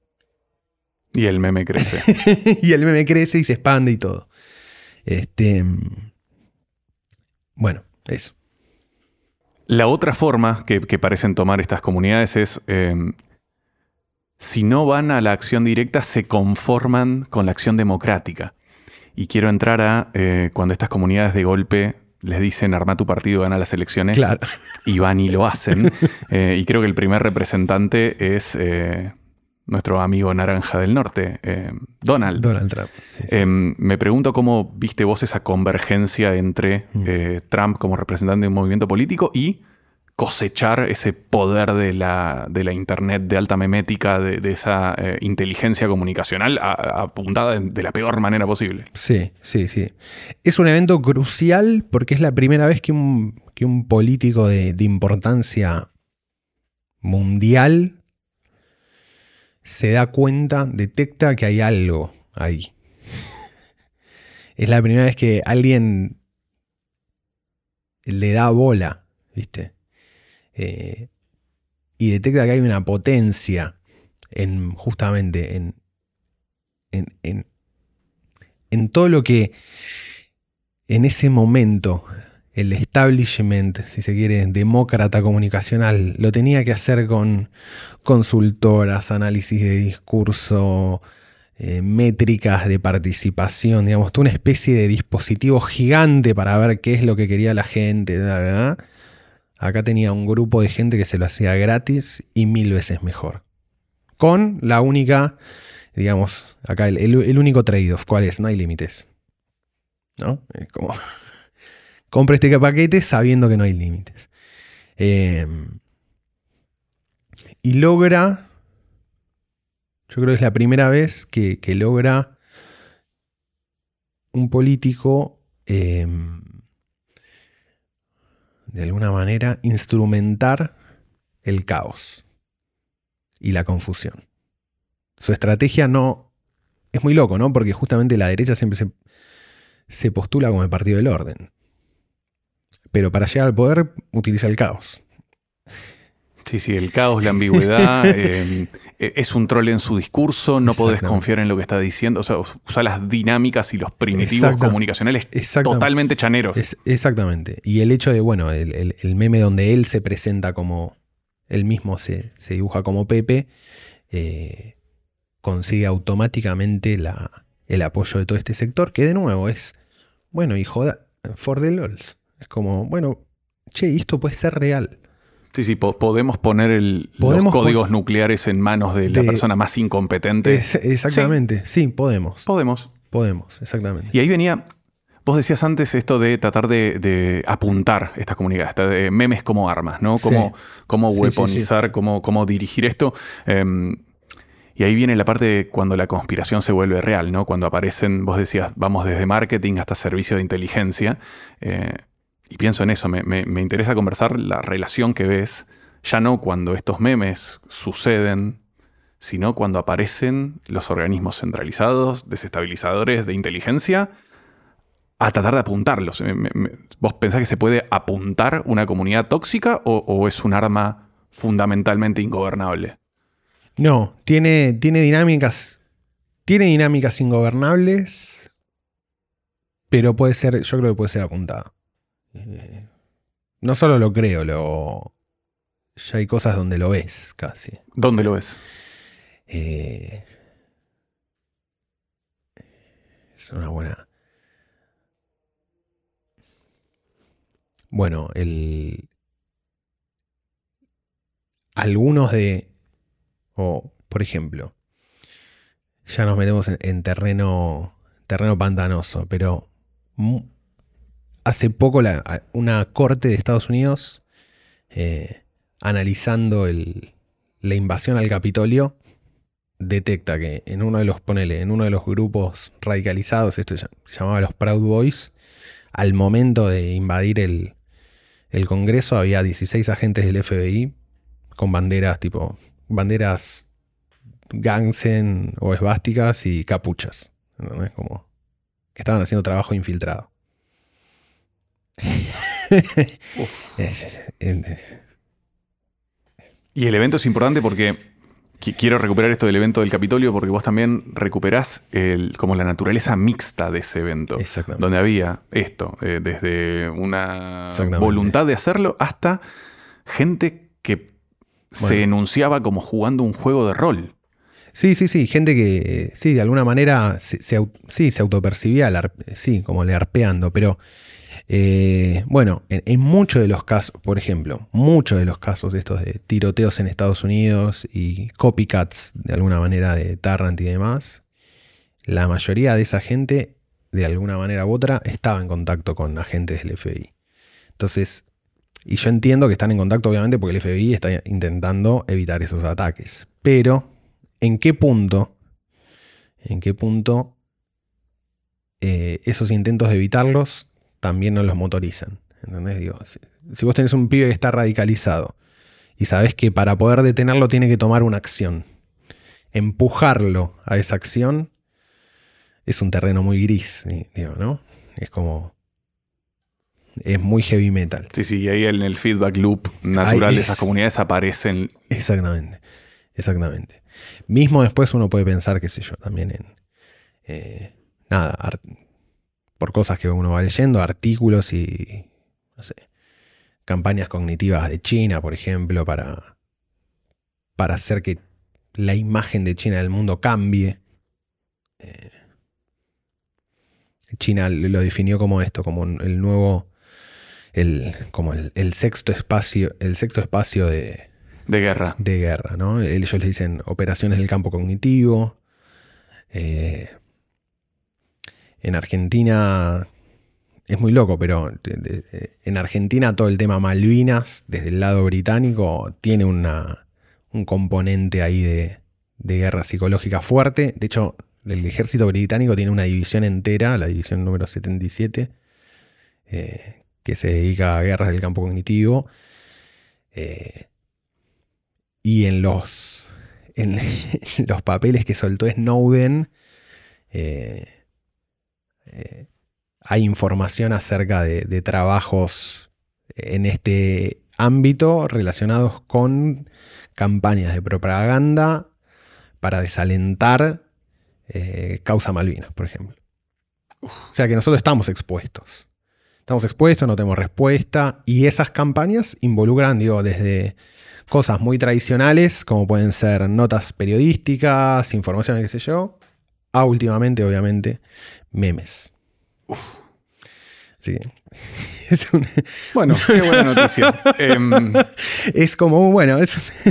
Y el meme crece. y el meme crece y se expande y todo. Este. Bueno, eso. La otra forma que, que parecen tomar estas comunidades es, eh, si no van a la acción directa, se conforman con la acción democrática. Y quiero entrar a eh, cuando estas comunidades de golpe les dicen arma tu partido, gana las elecciones, Claro. y van y lo hacen. Eh, y creo que el primer representante es eh, nuestro amigo Naranja del Norte, Donald. Donald Trump. sí, sí. Me pregunto cómo viste vos esa convergencia entre Mm. Trump como representante de un movimiento político y cosechar ese poder de la, de la Internet de alta memética, de, esa eh, inteligencia comunicacional apuntada de, de la peor manera posible. Sí, sí, sí. Es un evento crucial porque es la primera vez que un, que un político de, de importancia mundial se da cuenta, detecta que hay algo ahí. Es la primera vez que alguien le da bola, ¿viste? Eh, y detecta que hay una potencia en justamente en, en, en, todo lo que en ese momento el establishment, si se quiere, demócrata comunicacional, lo tenía que hacer con consultoras, análisis de discurso, eh, métricas de participación, digamos, toda una especie de dispositivo gigante para ver qué es lo que quería la gente. bla. Acá tenía un grupo de gente que se lo hacía gratis y mil veces mejor. Con la única digamos, acá el, único trade-off, ¿cuál es? No hay límites. ¿No? Es como, compra este paquete sabiendo que no hay límites. Em, y logra, yo creo que es la primera vez que, logra un político em, de alguna manera instrumentar el caos y la confusión. Su estrategia no es muy loco, ¿no? Porque justamente la derecha siempre se, postula como el partido del orden. Pero para llegar al poder utiliza el caos. Sí, sí, el caos, la ambigüedad, eh, e, es un troll en su discurso, no podés confiar en lo que está diciendo, o sea, usa las dinámicas y los primitivos comunicacionales totalmente chaneros. exactamente. Y el hecho de, bueno, el, meme donde él se presenta como, él mismo se, dibuja como Pepe, eh, consigue automáticamente la, el apoyo de todo este sector, que de nuevo es, bueno, hijo, for the lols. Es como, bueno, che, esto puede ser real. Sí, sí, podemos poner el, los códigos nucleares en manos de la persona más incompetente. exactamente, sí. podemos. Podemos. Podemos, exactamente. Y ahí venía, vos decías antes esto de tratar de, apuntar estas comunidades, de memes como armas, ¿no? Cómo, cómo weaponizar, cómo, cómo, dirigir esto. Em, y ahí viene la parte de cuando la conspiración se vuelve real, ¿no? Cuando aparecen, vos decías, vamos desde marketing hasta servicio de inteligencia. Eh, y pienso en eso, me, interesa conversar la relación que ves, ya no cuando estos memes suceden, sino cuando aparecen los organismos centralizados, desestabilizadores de inteligencia, a tratar de apuntarlos. ¿Vos pensás que se puede apuntar una comunidad tóxica o, es un arma fundamentalmente ingobernable? No, tiene, tiene dinámicas. Tiene dinámicas ingobernables. Pero puede ser, yo creo que puede ser apuntada. Eh, no solo lo creo, lo, ya hay cosas donde lo ves casi. ¿Dónde lo ves? Eh, es una buena. Bueno, el. Algunos de. O, por ejemplo. Ya nos metemos en, terreno. terreno pantanoso. Pero hace poco una corte de Estados Unidos, eh, analizando la invasión al Capitolio, detecta que en uno de los, en uno de los grupos radicalizados, esto se llamaba los Proud Boys, al momento de invadir el, Congreso había 16 agentes del FBI con banderas tipo, banderas Gansen o esvásticas y capuchas. Como que estaban haciendo trabajo infiltrado. y el evento es importante porque quiero recuperar esto del evento del Capitolio porque vos también recuperás el, como la naturaleza mixta de ese evento. Donde había esto, eh, desde una voluntad de hacerlo hasta gente que se enunciaba como jugando un juego de rol. Sí, sí, sí, gente que sí, de alguna manera se, sí, se autopercibía, sí, como le arpeando, pero eh, bueno, en, muchos de los casos, por ejemplo, muchos de los casos de estos de tiroteos en Estados Unidos y copycats de alguna manera de Tarrant y demás, la mayoría de esa gente, de alguna manera u otra, estaba en contacto con agentes del FBI. Entonces, y yo entiendo que están en contacto obviamente porque el FBI está intentando evitar esos ataques. Pero, ¿en qué punto? ¿En qué punto eh, esos intentos de evitarlos también no los motorizan. ¿Entendés? Digo, si, vos tenés un pibe que está radicalizado y sabés que para poder detenerlo tiene que tomar una acción, empujarlo a esa acción es un terreno muy gris, digo, ¿no? Es como. Es muy heavy metal. Sí, sí, y ahí en el feedback loop natural de esas comunidades aparecen. Exactamente, exactamente. Mismo después uno puede pensar, qué sé yo, también en. Eh, nada, por cosas que uno va leyendo, artículos y, no sé, campañas cognitivas de China, por ejemplo, para, para hacer que la imagen de China del mundo cambie. Eh, China lo definió como esto, como el nuevo, el, como el, sexto espacio, el sexto espacio de, de guerra. De guerra, ¿no? Ellos le dicen operaciones del campo cognitivo, Eh, en Argentina es muy loco, pero en Argentina todo el tema Malvinas, desde el lado británico, tiene una, un componente ahí de, de guerra psicológica fuerte. De hecho, el ejército británico tiene una división entera, la división número 77, eh, que se dedica a guerras del campo cognitivo. Eh, y en los, en, los papeles que soltó Snowden, eh, hay información acerca de, trabajos en este ámbito relacionados con campañas de propaganda para desalentar causa Malvinas, por ejemplo. O sea que nosotros estamos expuestos. Estamos expuestos, no tenemos respuesta. Y esas campañas involucran, digo, desde cosas muy tradicionales, como pueden ser notas periodísticas, información, qué sé yo, a últimamente, obviamente, memes. Uf. Sí. Es Bueno, qué buena noticia. Em, es como, bueno,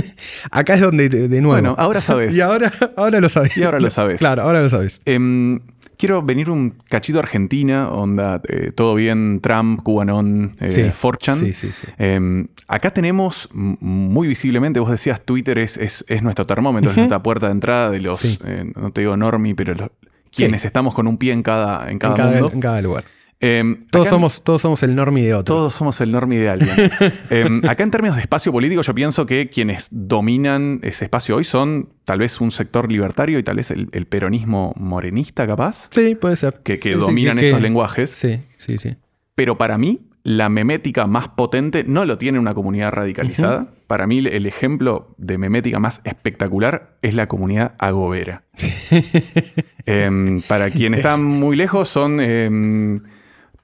acá es donde de, nuevo. Bueno, ahora sabes. Y ahora, ahora lo sabes. Y ahora lo sabes. Claro, ahora lo sabes. Em, quiero venir un cachito a Argentina, onda, eh, todo bien, Trump, Cubanón, eh, Forchan. Sí, sí, sí. Em, acá tenemos muy visiblemente, vos decías, Twitter es, es, nuestro termómetro, es nuestra puerta de entrada de los, eh, no te digo normie, pero quienes estamos con un pie en cada, en cada, mundo. En cada lugar. Em, todos, somos, todos somos el normie de otro. Todos somos el normie de alguien. Em, acá en términos de espacio político, yo pienso que quienes dominan ese espacio hoy son tal vez un sector libertario y tal vez el, peronismo morenista, capaz. Sí, puede ser. Que, dominan esos lenguajes. Sí, sí, sí. Pero para mí, la memética más potente no lo tiene una comunidad radicalizada. Para mí, el ejemplo de memética más espectacular es la comunidad agobera. Em, para quienes están muy lejos, son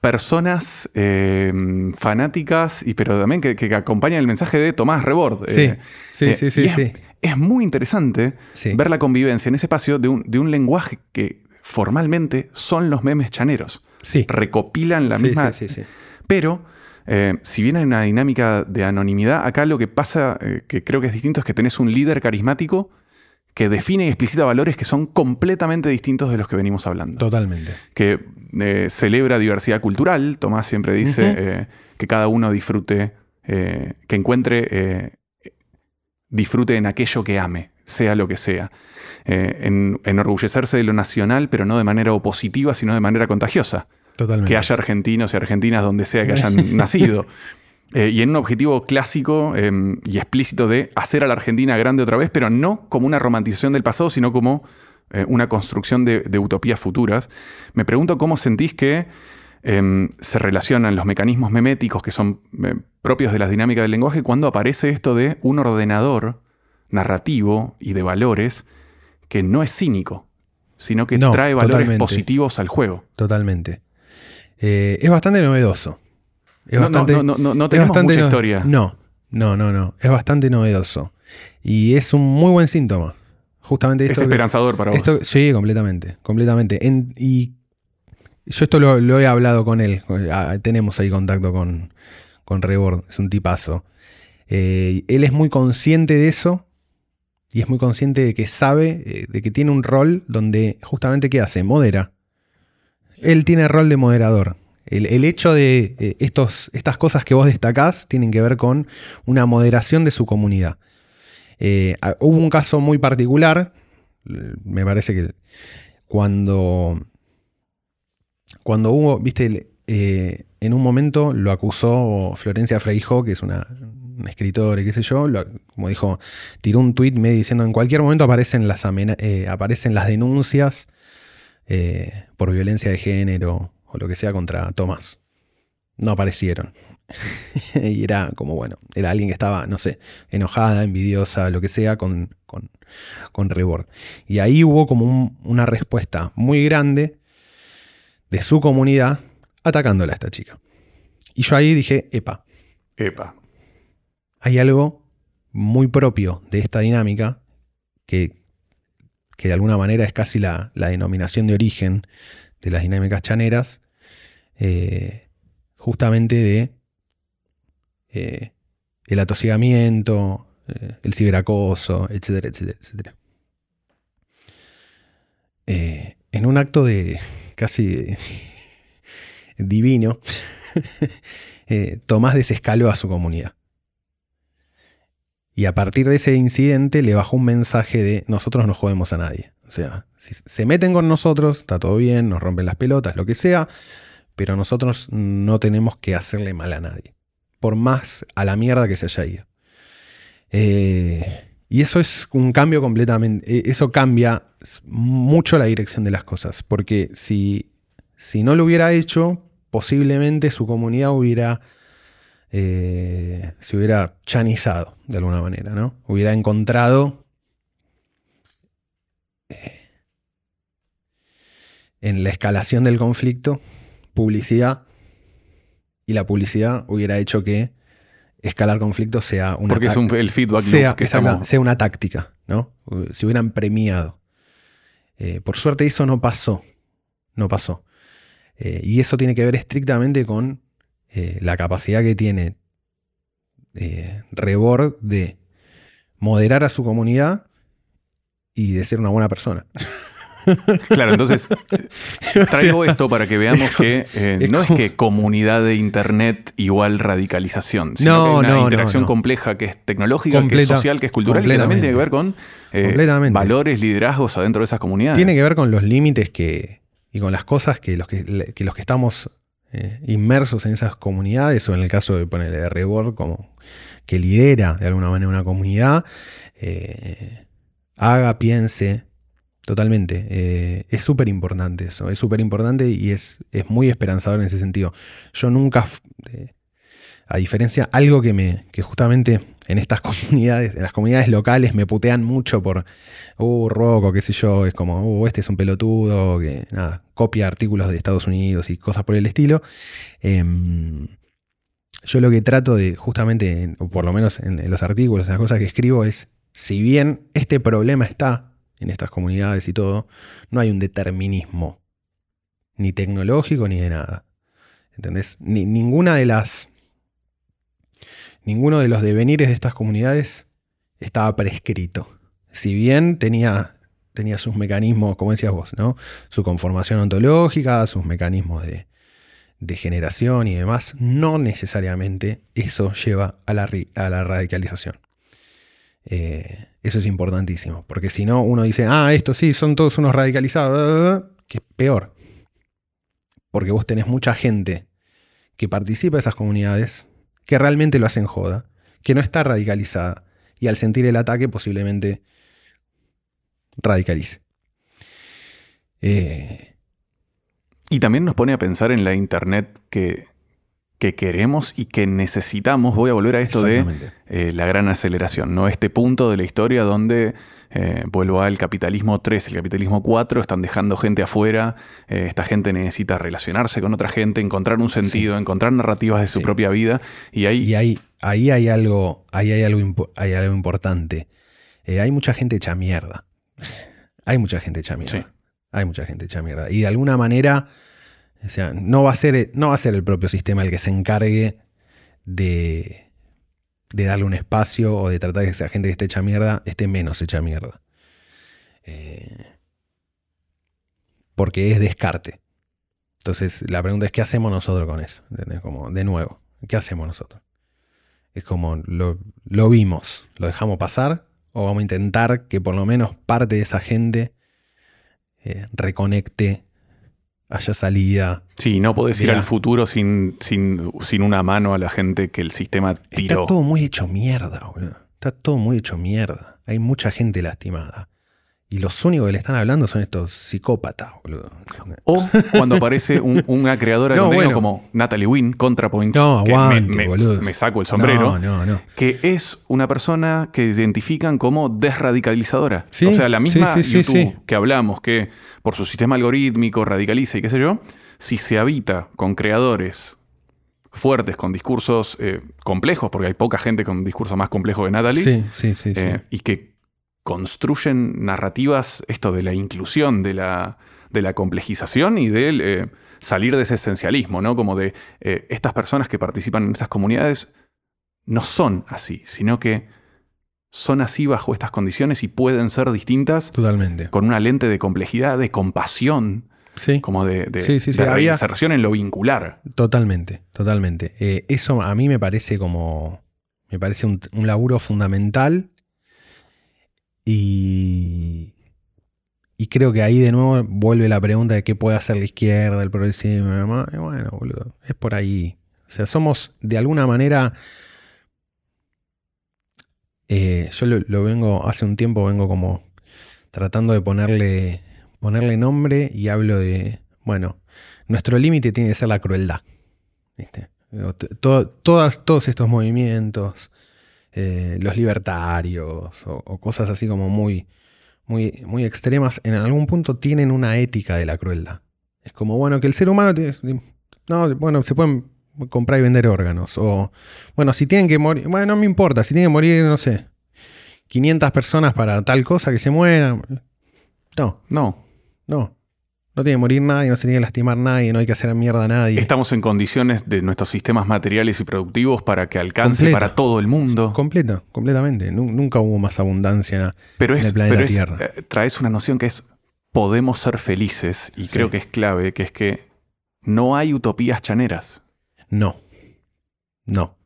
personas eh, fanáticas, y, pero también que, acompañan el mensaje de Tomás Rebord. Sí, eh, sí, eh, sí, sí, es, muy interesante ver la convivencia en ese espacio de un, de un, lenguaje que formalmente son los memes chaneros. Sí. Recopilan la misma... Pero, si bien hay una dinámica de anonimidad, acá lo que pasa, que creo que es distinto, es que tenés un líder carismático que define y explicita valores que son completamente distintos de los que venimos hablando. Totalmente. Que eh, celebra diversidad cultural, Tomás siempre dice eh, que cada uno disfrute, eh, que encuentre, disfrute en aquello que ame, sea lo que sea. En, enorgullecerse de lo nacional, pero no de manera opositiva, sino de manera contagiosa. Totalmente. Que haya argentinos y argentinas donde sea que hayan nacido. y en un objetivo clásico em, y explícito de hacer a la Argentina grande otra vez, pero no como una romantización del pasado, sino como eh, una construcción de, utopías futuras. Me pregunto cómo sentís que em, se relacionan los mecanismos meméticos que son eh, propios de las dinámicas del lenguaje cuando aparece esto de un ordenador narrativo y de valores que no es cínico, sino que trae valores positivos al juego. Totalmente. Eh, es bastante novedoso. no, no, tenemos mucha historia. No, no, no, no. Es bastante novedoso. Y es un muy buen síntoma. Justamente es esperanzador para vos. sí, completamente. completamente. y yo esto lo, he hablado con él. Ah, tenemos ahí contacto con, con Rebord. Es un tipazo. Eh, él es muy consciente de eso. Y es muy consciente de que sabe, eh, de que tiene un rol donde justamente ¿qué hace? Modera. Él tiene rol de moderador. El, hecho de eh, estos, estas cosas que vos destacás tienen que ver con una moderación de su comunidad. Eh, hubo un caso muy particular, me parece que cuando, cuando hubo, viste, eh, en un momento lo acusó Florencia Freijo, que es una, escritora qué sé yo, como dijo, tiró un tuit medio diciendo en cualquier momento aparecen las, eh, aparecen las denuncias por violencia de género o lo que sea contra Tomás. No aparecieron. y era como, bueno, era alguien que estaba, no sé, enojada, envidiosa, lo que sea, con, con, con Rebord. Y ahí hubo como una respuesta muy grande de su comunidad atacándola a esta chica. Y yo ahí dije, epa. Epa. Hay algo muy propio de esta dinámica que, que de alguna manera es casi la, denominación de origen de las dinámicas chaneras, eh, justamente de eh, el atosigamiento, eh, el ciberacoso, etcétera, etcétera, etcétera. en un acto de casi divino, Tomás desescaló a su comunidad. Y a partir de ese incidente le bajó un mensaje de nosotros no jodemos a nadie. O sea, si se meten con nosotros, está todo bien, nos rompen las pelotas, lo que sea, pero nosotros no tenemos que hacerle mal a nadie. Por más a la mierda que se haya ido. Eh, y eso es un cambio completamente, eh, eso cambia mucho la dirección de las cosas, porque si, si no lo hubiera hecho, posiblemente su comunidad hubiera, eh, se hubiera chanizado de alguna manera, ¿no? Hubiera encontrado en la escalación del conflicto publicidad y la publicidad hubiera hecho que escalar conflictos sea una Porque es el feedback sea, que sea una táctica, ¿no? Se hubieran premiado. Eh, por suerte eso no pasó. No pasó. Eh, y eso tiene que ver estrictamente con eh, la capacidad que tiene Rebord de moderar a su comunidad y de ser una buena persona. Claro, entonces traigo esto para que veamos que eh, no es que comunidad de internet igual radicalización, sino que hay una interacción compleja que es tecnológica, que es social, que es cultural y que también tiene que ver con eh, valores, liderazgos adentro de esas comunidades. Tiene que ver con los límites que y con las cosas que los que, los que estamos eh, inmersos en esas comunidades, o en el caso de ponerle de Rebord como que lidera de alguna manera una comunidad, haga, piense, Totalmente. Eh, es súper importante eso. Es súper importante y es, es, muy esperanzador en ese sentido. Yo nunca, eh, a diferencia, algo que me, que justamente en estas comunidades, en las comunidades locales me putean mucho por, uh, roco, qué sé yo, es como, uh, este es un pelotudo, que nada, copia artículos de Estados Unidos y cosas por el estilo. Em, yo lo que trato de, justamente, o por lo menos en, los artículos, en las cosas que escribo, es, si bien este problema está, en estas comunidades y todo, no hay un determinismo, ni tecnológico ni de nada. ¿Entendés? Ni, ninguna de las. Ninguno de los devenires de estas comunidades estaba prescrito. Si bien tenía, tenía sus mecanismos, como decías vos, ¿no? Su conformación ontológica, sus mecanismos de, generación y demás, no necesariamente eso lleva a la, a la radicalización. Eh, eso es importantísimo, porque si no, uno dice, ah, estos sí, son todos unos radicalizados, que es peor. Porque vos tenés mucha gente que participa de esas comunidades, que realmente lo hacen joda, que no está radicalizada, y al sentir el ataque posiblemente radicalice. Eh, y también nos pone a pensar en la Internet que que queremos y que necesitamos. Voy a volver a esto de eh, la gran aceleración, ¿no? Este punto de la historia donde eh, vuelvo al capitalismo 3, el capitalismo 4, están dejando gente afuera, eh, esta gente necesita relacionarse con otra gente, encontrar un sentido, encontrar narrativas de su propia vida. Y ahí, ahí, ahí hay algo, ahí hay algo, hay algo importante. hay mucha gente hecha mierda. Hay mucha gente hecha mierda. Hay mucha gente hecha mierda. Y de alguna manera o sea, no va a ser, no va a ser el propio sistema el que se encargue de, de darle un espacio o de tratar que esa gente que esté hecha mierda esté menos hecha mierda. Eh, porque es descarte. Entonces, la pregunta es: ¿qué hacemos nosotros con eso? Como, de nuevo, ¿qué hacemos nosotros? Es como, lo, lo vimos, lo dejamos pasar, o vamos a intentar que por lo menos parte de esa gente eh, reconecte haya salida. Sí, no podés ir al futuro sin, sin, sin, una mano a la gente que el sistema tiró. Está todo muy hecho mierda, boludo. Está todo muy hecho mierda. Hay mucha gente lastimada. Y los únicos que le están hablando son estos psicópatas, boludo. O cuando aparece una creadora de contenido como Natalie Wynn, ContraPoints, no, que me, me, saco el sombrero, que es una persona que identifican como desradicalizadora. o sea, la misma YouTube que hablamos, que por su sistema algorítmico radicaliza y qué sé yo, si se habita con creadores fuertes, con discursos eh, complejos, porque hay poca gente con discursos más complejos que Natalie, eh, y que construyen narrativas, esto de la inclusión, de la, de la complejización y del eh, salir de ese esencialismo, ¿no? Como de eh, estas personas que participan en estas comunidades no son así, sino que son así bajo estas condiciones y pueden ser distintas Totalmente. con una lente de complejidad, de compasión, Sí. como de, de, Sí, sí, sí, de había- reinserción en lo vincular. Totalmente, totalmente. Eh, eso a mí me parece como. Me parece un, un laburo fundamental. Y. Y creo que ahí de nuevo vuelve la pregunta de qué puede hacer la izquierda, el progresismo y bueno, boludo, es por ahí. O sea, somos de alguna manera. eh, yo lo, vengo, hace un tiempo vengo como tratando de ponerle, ponerle nombre y hablo de, bueno, nuestro límite tiene que ser la crueldad. todas, todos estos movimientos, eh, los libertarios o, o cosas así como muy, muy, muy extremas, en algún punto tienen una ética de la crueldad. Es como, bueno, que el ser humano... no, bueno, se pueden comprar y vender órganos. O, bueno, si tienen que morir... Bueno, no me importa, si tienen que morir, no sé, 500 personas para tal cosa que se mueran. No, No, no. No tiene que morir nadie, no se tiene que lastimar nadie, no hay que hacer mierda a nadie. estamos en condiciones de nuestros sistemas materiales y productivos para que alcance Completo. para todo el mundo. Completa, completamente. Nu- nunca hubo más abundancia. Pero en es, el planeta pero es, Tierra. eh, traes una noción que es podemos ser felices y Sí. creo que es clave, que es que no hay utopías chaneras. No. No.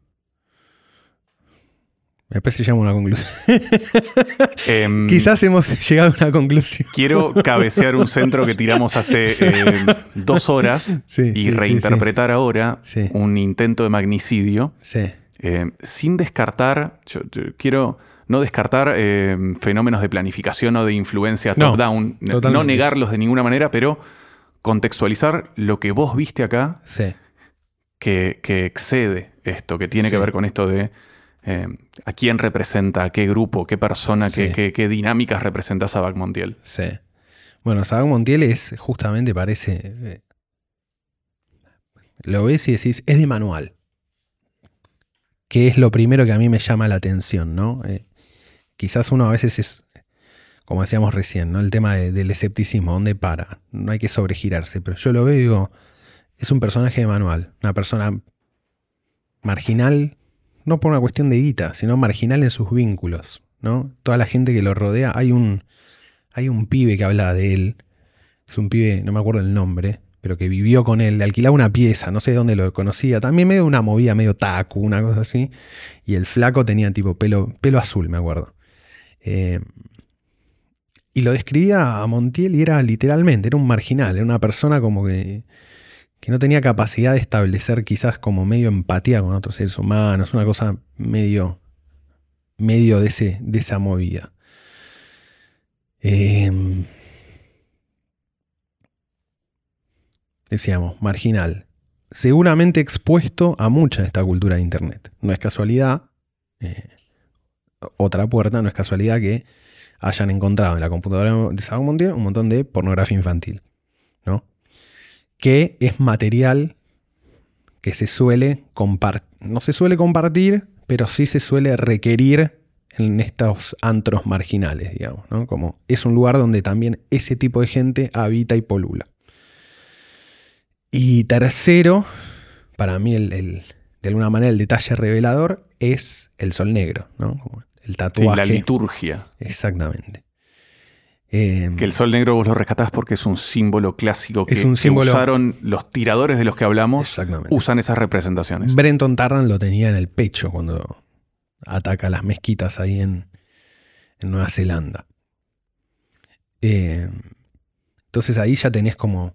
Después se llama una conclusión. Em, Quizás hemos llegado a una conclusión. Quiero cabecear un centro que tiramos hace eh, dos horas Sí, y sí, sí, reinterpretar ahora un intento de magnicidio Sí. eh, sin descartar, yo, yo quiero no descartar eh, fenómenos de planificación o de influencia top-down, no negarlos de ninguna manera, pero contextualizar lo que vos viste acá que, que excede esto, que tiene que ver con esto de eh, a quién representa, a qué grupo, qué persona, qué, Sí. qué- qué dinámicas representa Sabac Montiel. Sí. Bueno, Sabac Montiel es justamente, parece. eh, lo ves y decís, es de manual. Que es lo primero que a mí me llama la atención, ¿no? Eh, quizás uno a veces es, como decíamos recién, ¿no? El tema de- del escepticismo, ¿dónde para? No hay que sobregirarse, pero yo lo veo y digo, es un personaje de manual, una persona marginal, no por una cuestión de guita, sino marginal en sus vínculos, ¿no? Toda la gente que lo rodea, hay un, hay un pibe que habla de él, es un pibe, no me acuerdo el nombre, pero que vivió con él, le alquilaba una pieza, no sé dónde lo conocía, también medio una movida, medio taku, una cosa así, y el flaco tenía tipo pelo, pelo azul, me acuerdo. Eh, y lo describía a Montiel y era literalmente, era un marginal, era una persona como que, que no tenía capacidad de establecer quizás como medio empatía con otros seres humanos, una cosa medio, medio de, ese, de esa movida. Eh, decíamos, marginal. Seguramente expuesto a mucha de esta cultura de Internet. No es casualidad, eh, otra puerta, no es casualidad que hayan encontrado en la computadora de Sabac Montiel un montón de pornografía infantil, ¿no? Que es material que se suele compartir, no se suele compartir, pero sí se suele requerir en estos antros marginales, digamos, ¿no? Como es un lugar donde también ese tipo de gente habita y polula. Y tercero, para mí el, el- de alguna manera el detalle revelador es el sol negro, ¿no? Como el Sí, tatuaje. la liturgia. Exactamente. Eh, Que el sol negro vos lo rescatás porque es un símbolo clásico que, Es un que símbolo- usaron los tiradores de los que hablamos, usan esas representaciones. Brenton Tarrant lo tenía en el pecho cuando ataca las mezquitas ahí en, en Nueva Zelanda. Eh, entonces ahí ya tenés como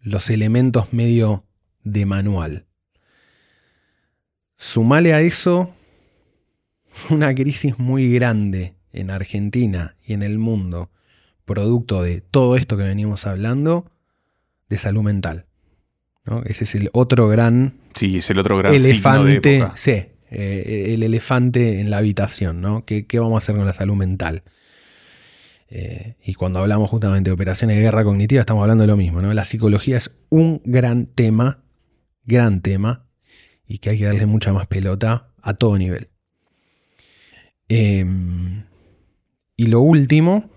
los elementos medio de manual. Sumale a eso una crisis muy grande en Argentina y en el mundo, producto de todo esto que venimos hablando, de salud mental. ¿no? Ese es el otro gran Sí, es el otro gran signo de elefante, época. sí, eh, el elefante en la habitación, ¿no? ¿Qué, qué vamos a hacer con la salud mental? Eh, y cuando hablamos justamente de operaciones de guerra cognitiva, estamos hablando de lo mismo, ¿no? La psicología es un gran tema, gran tema, y que hay que darle mucha más pelota a todo nivel. Eh, y lo último,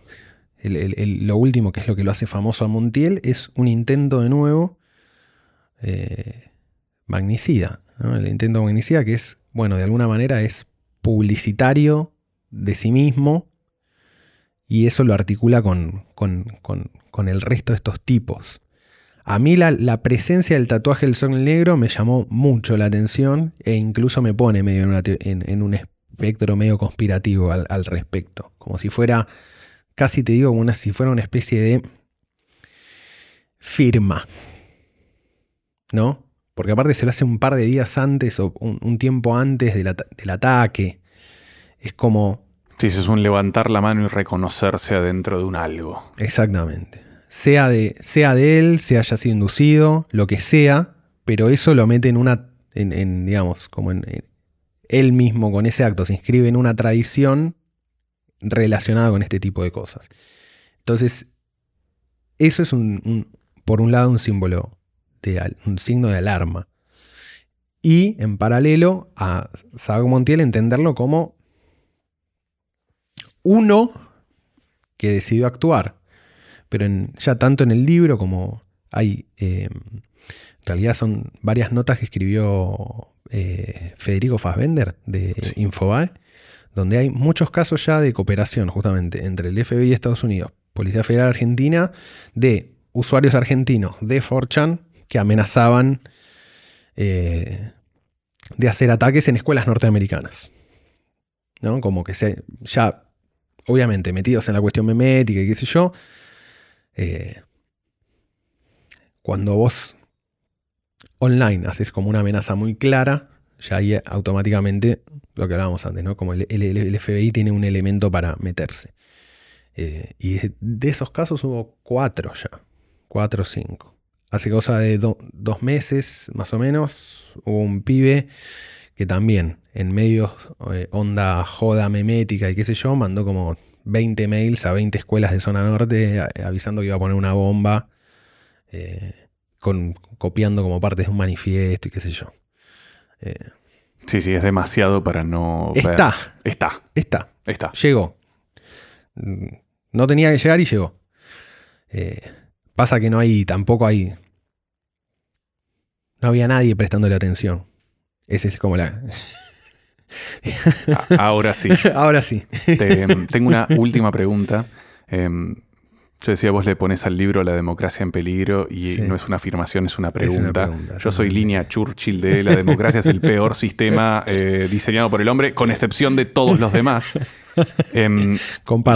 el- lo último que es lo que lo hace famoso a Montiel, es un intento de nuevo eh, magnicida. ¿no? El intento magnicida que es, bueno, de alguna manera es publicitario de sí mismo y eso lo articula con, con, el resto de estos tipos. A mí la, presencia del tatuaje del sol negro me llamó mucho la atención e incluso me pone medio en, un espectro medio conspirativo al, respecto. Como si fuera, casi te digo, como una, si fuera una especie de firma. ¿No? Porque aparte se lo hace un par de días antes o un, tiempo antes del, ataque. Es como... Sí, eso es un levantar la mano y reconocerse adentro de un algo. Exactamente. Sea de, sea de él, se haya sido inducido, lo que sea, pero eso lo mete en una, en, digamos, como en, él mismo con ese acto, se inscribe en una tradición relacionada con este tipo de cosas. Entonces, eso es un, por un lado un símbolo, de, un signo de alarma. Y en paralelo a Sago Montiel entenderlo como uno que decidió actuar. Pero ya tanto en el libro como hay, eh, en realidad son varias notas que escribió eh, Federico Fassbender de Infobae, donde hay muchos casos ya de cooperación justamente entre el FBI y Estados Unidos, Policía Federal Argentina, de usuarios argentinos de 4chan que amenazaban eh, de hacer ataques en escuelas norteamericanas. ¿no? Como que se, ya, obviamente, metidos en la cuestión memética y qué sé yo, eh, cuando vos online haces como una amenaza muy clara, ya ahí automáticamente, lo que hablábamos antes, ¿no? Como el, FBI tiene un elemento para meterse. Eh, y de esos casos hubo cuatro ya. 4 o 5. Hace cosa de dos meses, más o menos, hubo un pibe que también, en medio eh, onda joda memética y qué sé yo, mandó como 20 mails a 20 escuelas de zona norte avisando que iba a poner una bomba, eh, con, copiando como partes de un manifiesto y qué sé yo. Eh, sí, sí, es demasiado para no... Está. Está. Está. Está. Llegó. No tenía que llegar y llegó. Eh, Pasa que no hay, tampoco hay. No había nadie prestándole atención. Esa es como la. Ahora sí. Ahora sí. tengo una última pregunta. Em, yo decía, vos le pones al libro La democracia en peligro y no es una afirmación, es una pregunta. Yo soy línea Churchill de la democracia es el peor sistema eh, diseñado por el hombre, con excepción de todos los demás. Em,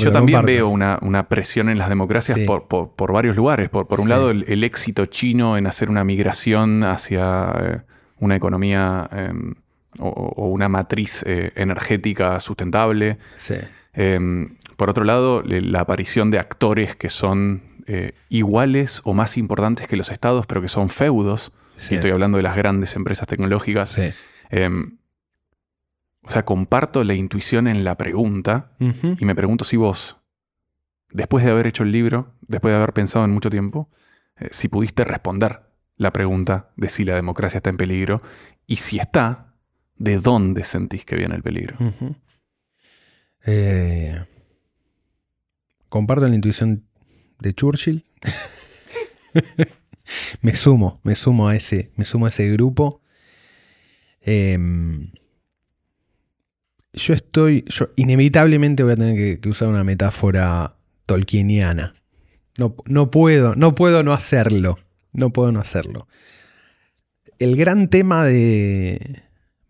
yo también veo una, presión en las democracias por, varios lugares. Por, un lado, el, éxito chino en hacer una migración hacia eh, una economía em, o, una matriz eh, energética sustentable. Em, por otro lado, la aparición de actores que son eh, iguales o más importantes que los estados, pero que son feudos. Y estoy hablando de las grandes empresas tecnológicas. O sea, comparto la intuición en la pregunta y me pregunto si vos, después de haber hecho el libro, después de haber pensado en mucho tiempo, eh, si pudiste responder la pregunta de si la democracia está en peligro y si está, ¿de dónde sentís que viene el peligro? Eh, comparto la intuición de Churchill. me sumo, me sumo a ese, me sumo a ese grupo. Em, yo estoy, yo inevitablemente voy a tener que, usar una metáfora tolkieniana. No, no, puedo, no puedo no hacerlo. No puedo no hacerlo. El gran tema de,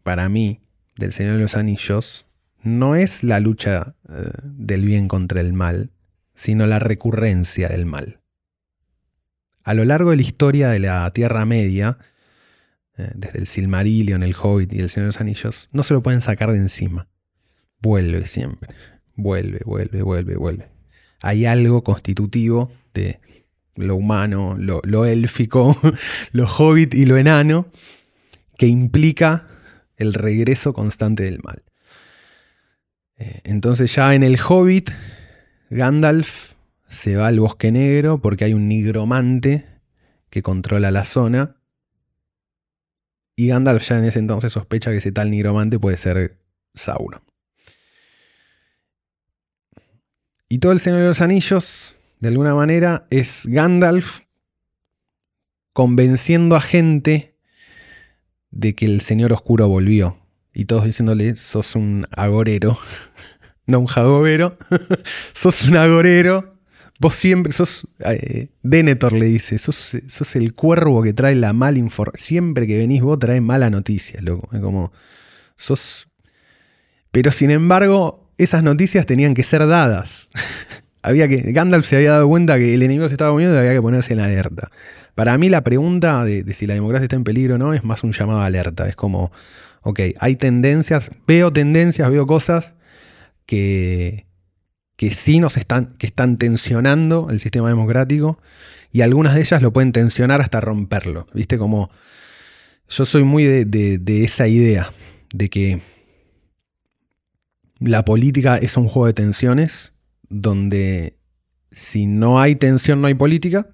para mí, del Señor de los Anillos, no es la lucha eh, del bien contra el mal, sino la recurrencia del mal. A lo largo de la historia de la Tierra Media, eh, desde el Silmarillion, el Hobbit y el Señor de los Anillos, no se lo pueden sacar de encima. Vuelve siempre. Vuelve, vuelve, vuelve, vuelve. Hay algo constitutivo de lo humano, lo, élfico, lo hobbit y lo enano, que implica el regreso constante del mal. Eh, entonces ya en el hobbit, Gandalf se va al bosque negro porque hay un nigromante que controla la zona y Gandalf ya en ese entonces sospecha que ese tal nigromante puede ser Sauron. Y todo el Señor de los Anillos, de alguna manera, es Gandalf convenciendo a gente de que el Señor Oscuro volvió. Y todos diciéndole, sos un agorero, no un jagobero. sos un agorero. Vos siempre sos. Eh, Denethor le dice: sos, sos, el cuervo que trae la mala información. Siempre que venís vos traes mala noticia, loco. Es como. Sos. Pero sin embargo, esas noticias tenían que ser dadas. había que. Gandalf se había dado cuenta que el enemigo se estaba moviendo había que ponerse en alerta. Para mí, la pregunta de, de si la democracia está en peligro o no es más un llamado a alerta. Es como. Ok, hay tendencias, veo tendencias, veo cosas que, que sí nos están, que están tensionando el sistema democrático y algunas de ellas lo pueden tensionar hasta romperlo. ¿Viste? Como yo soy muy de, de esa idea de que la política es un juego de tensiones donde si no hay tensión no hay política,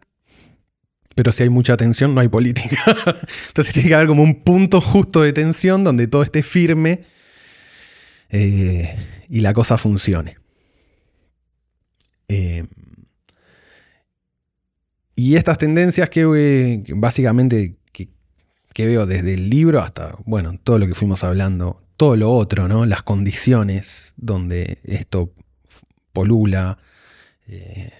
pero si hay mucha tensión no hay política. Entonces tiene que haber como un punto justo de tensión donde todo esté firme eh, y la cosa funcione. Eh, y estas tendencias que, básicamente que, veo desde el libro hasta, bueno, todo lo que fuimos hablando, todo lo otro, ¿no? Las condiciones donde esto polula, eh,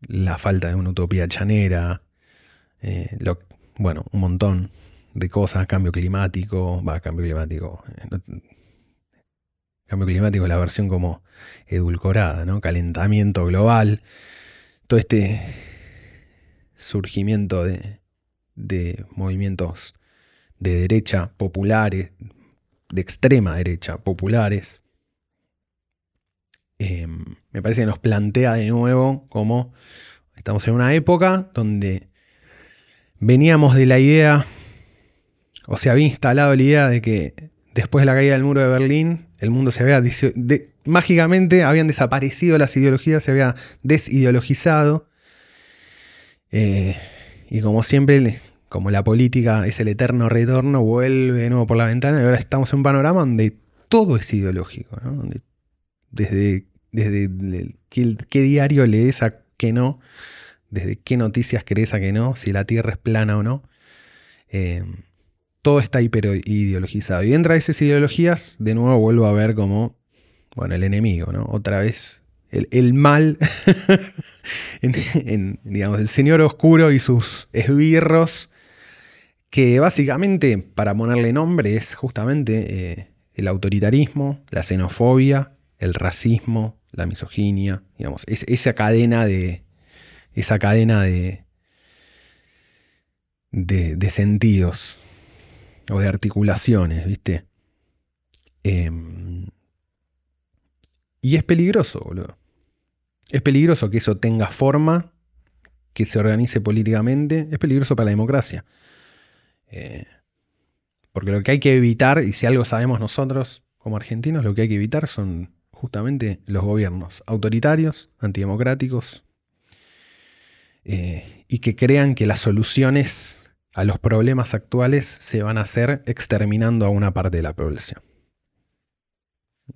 la falta de una utopía chanera, bueno, un montón de cosas, cambio climático, va, cambio climático, Cambio climático la versión como edulcorada, ¿no? Calentamiento global. Todo este surgimiento de, movimientos de derecha populares, de extrema derecha populares. Em, me parece que nos plantea de nuevo como estamos en una época donde veníamos de la idea, o se había instalado la idea de que después de la caída del muro de Berlín, el mundo se había... mágicamente habían desaparecido las ideologías, se había desideologizado. Eh, y como siempre, como la política es el eterno retorno, vuelve de nuevo por la ventana y ahora estamos en un panorama donde todo es ideológico. desde desde qué, diario lees a qué no, desde qué noticias crees a qué no, si la Tierra es plana o no. Eh, todo está hiperideologizado. Y entra esas ideologías, de nuevo vuelvo a ver como, bueno, el enemigo, ¿no? Otra vez, el, mal, en, digamos, el señor oscuro y sus esbirros, que básicamente, para ponerle nombre, es justamente eh, el autoritarismo, la xenofobia, el racismo, la misoginia, digamos, esa cadena de, esa cadena de, de sentidos o de articulaciones, ¿viste? Em, y es peligroso, boludo. Es peligroso que eso tenga forma, que se organice políticamente. Es peligroso para la democracia. Eh, porque lo que hay que evitar, y si algo sabemos nosotros como argentinos, lo que hay que evitar son justamente los gobiernos autoritarios, antidemocráticos, eh, y que crean que las soluciones a los problemas actuales se van a hacer exterminando a una parte de la población.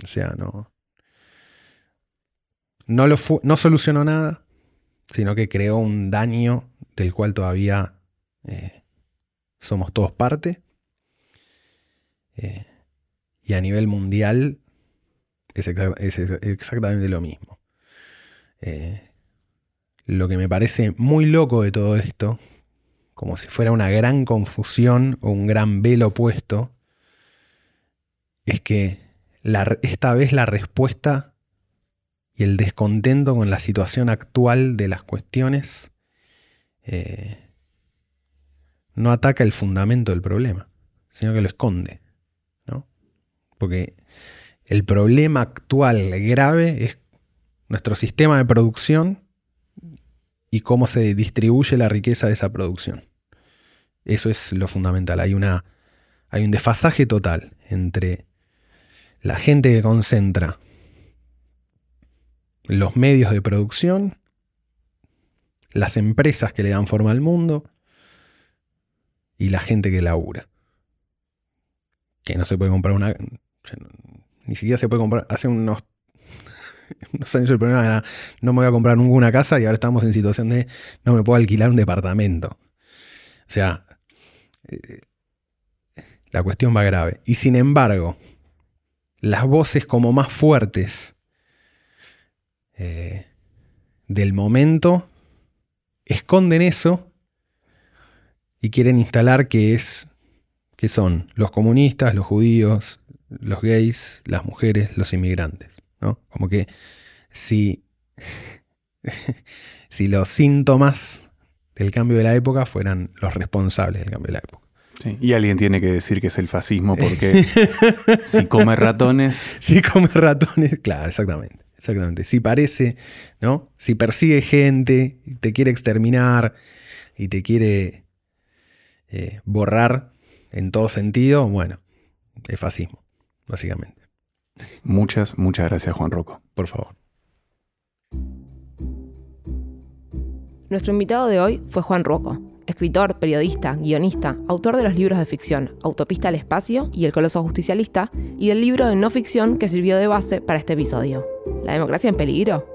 O sea, no. No, solucionó nada, sino que creó un daño del cual todavía eh, somos todos parte. Eh, y a nivel mundial es, exactamente lo mismo. Eh, lo que me parece muy loco de todo esto como si fuera una gran confusión o un gran velo puesto, es que esta vez la respuesta y el descontento con la situación actual de las cuestiones eh, no ataca el fundamento del problema, sino que lo esconde. ¿no? Porque el problema actual grave es nuestro sistema de producción y cómo se distribuye la riqueza de esa producción. Eso es lo fundamental. Hay, una, hay un desfasaje total entre la gente que concentra los medios de producción, las empresas que le dan forma al mundo y la gente que labura. Que no se puede comprar una... Ni siquiera se puede comprar... Hace unos unos años el problema era no me voy a comprar ninguna casa y ahora estamos en situación de no me puedo alquilar un departamento. O sea, eh, la cuestión va grave. Y sin embargo, las voces como más fuertes eh, del momento esconden eso y quieren instalar que es que son los comunistas, los judíos, los gays, las mujeres, los inmigrantes, ¿no? Como que si si los síntomas del cambio de la época fueran los responsables del cambio de la época. Sí, y alguien tiene que decir que es el fascismo porque si come ratones. Si come ratones, claro, exactamente. Exactamente. Si parece, ¿no? Si persigue gente, te quiere exterminar y te quiere eh, borrar en todo sentido, bueno, es fascismo, básicamente. Muchas, muchas gracias, Juan Rocco. Por favor. Nuestro invitado de hoy fue Juan Rocco, escritor, periodista, guionista, autor de los libros de ficción Autopista al Espacio y El Coloso Justicialista, y del libro de no ficción que sirvió de base para este episodio, ¿La democracia en peligro?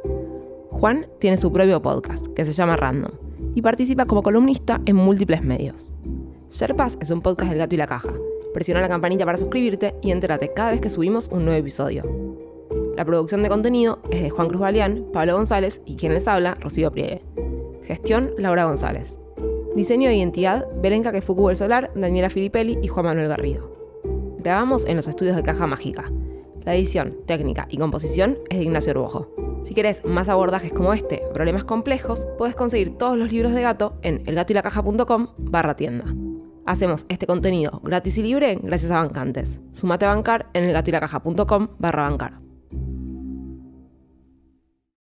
Juan tiene su propio podcast, que se llama Random, y participa como columnista en múltiples medios. Sherpas es un podcast del gato y la caja. Presiona la campanita para suscribirte y entérate cada vez que subimos un nuevo episodio. La producción de contenido es de Juan Cruz Baleán, Pablo González y quien les habla, Rocío Priegue. Gestión, Laura González. Diseño e identidad, Belenca Kefuku El Solar, Daniela Filipelli y Juan Manuel Garrido. Grabamos en los estudios de Caja Mágica. La edición, técnica y composición es de Ignacio Urbojo. Si querés más abordajes como este, problemas complejos, puedes conseguir todos los libros de gato en elgatoylacaja.com barra. Hacemos este contenido gratis y libre gracias a bancantes. Sumate a bancar en elgatoylacaja.com barra bancar.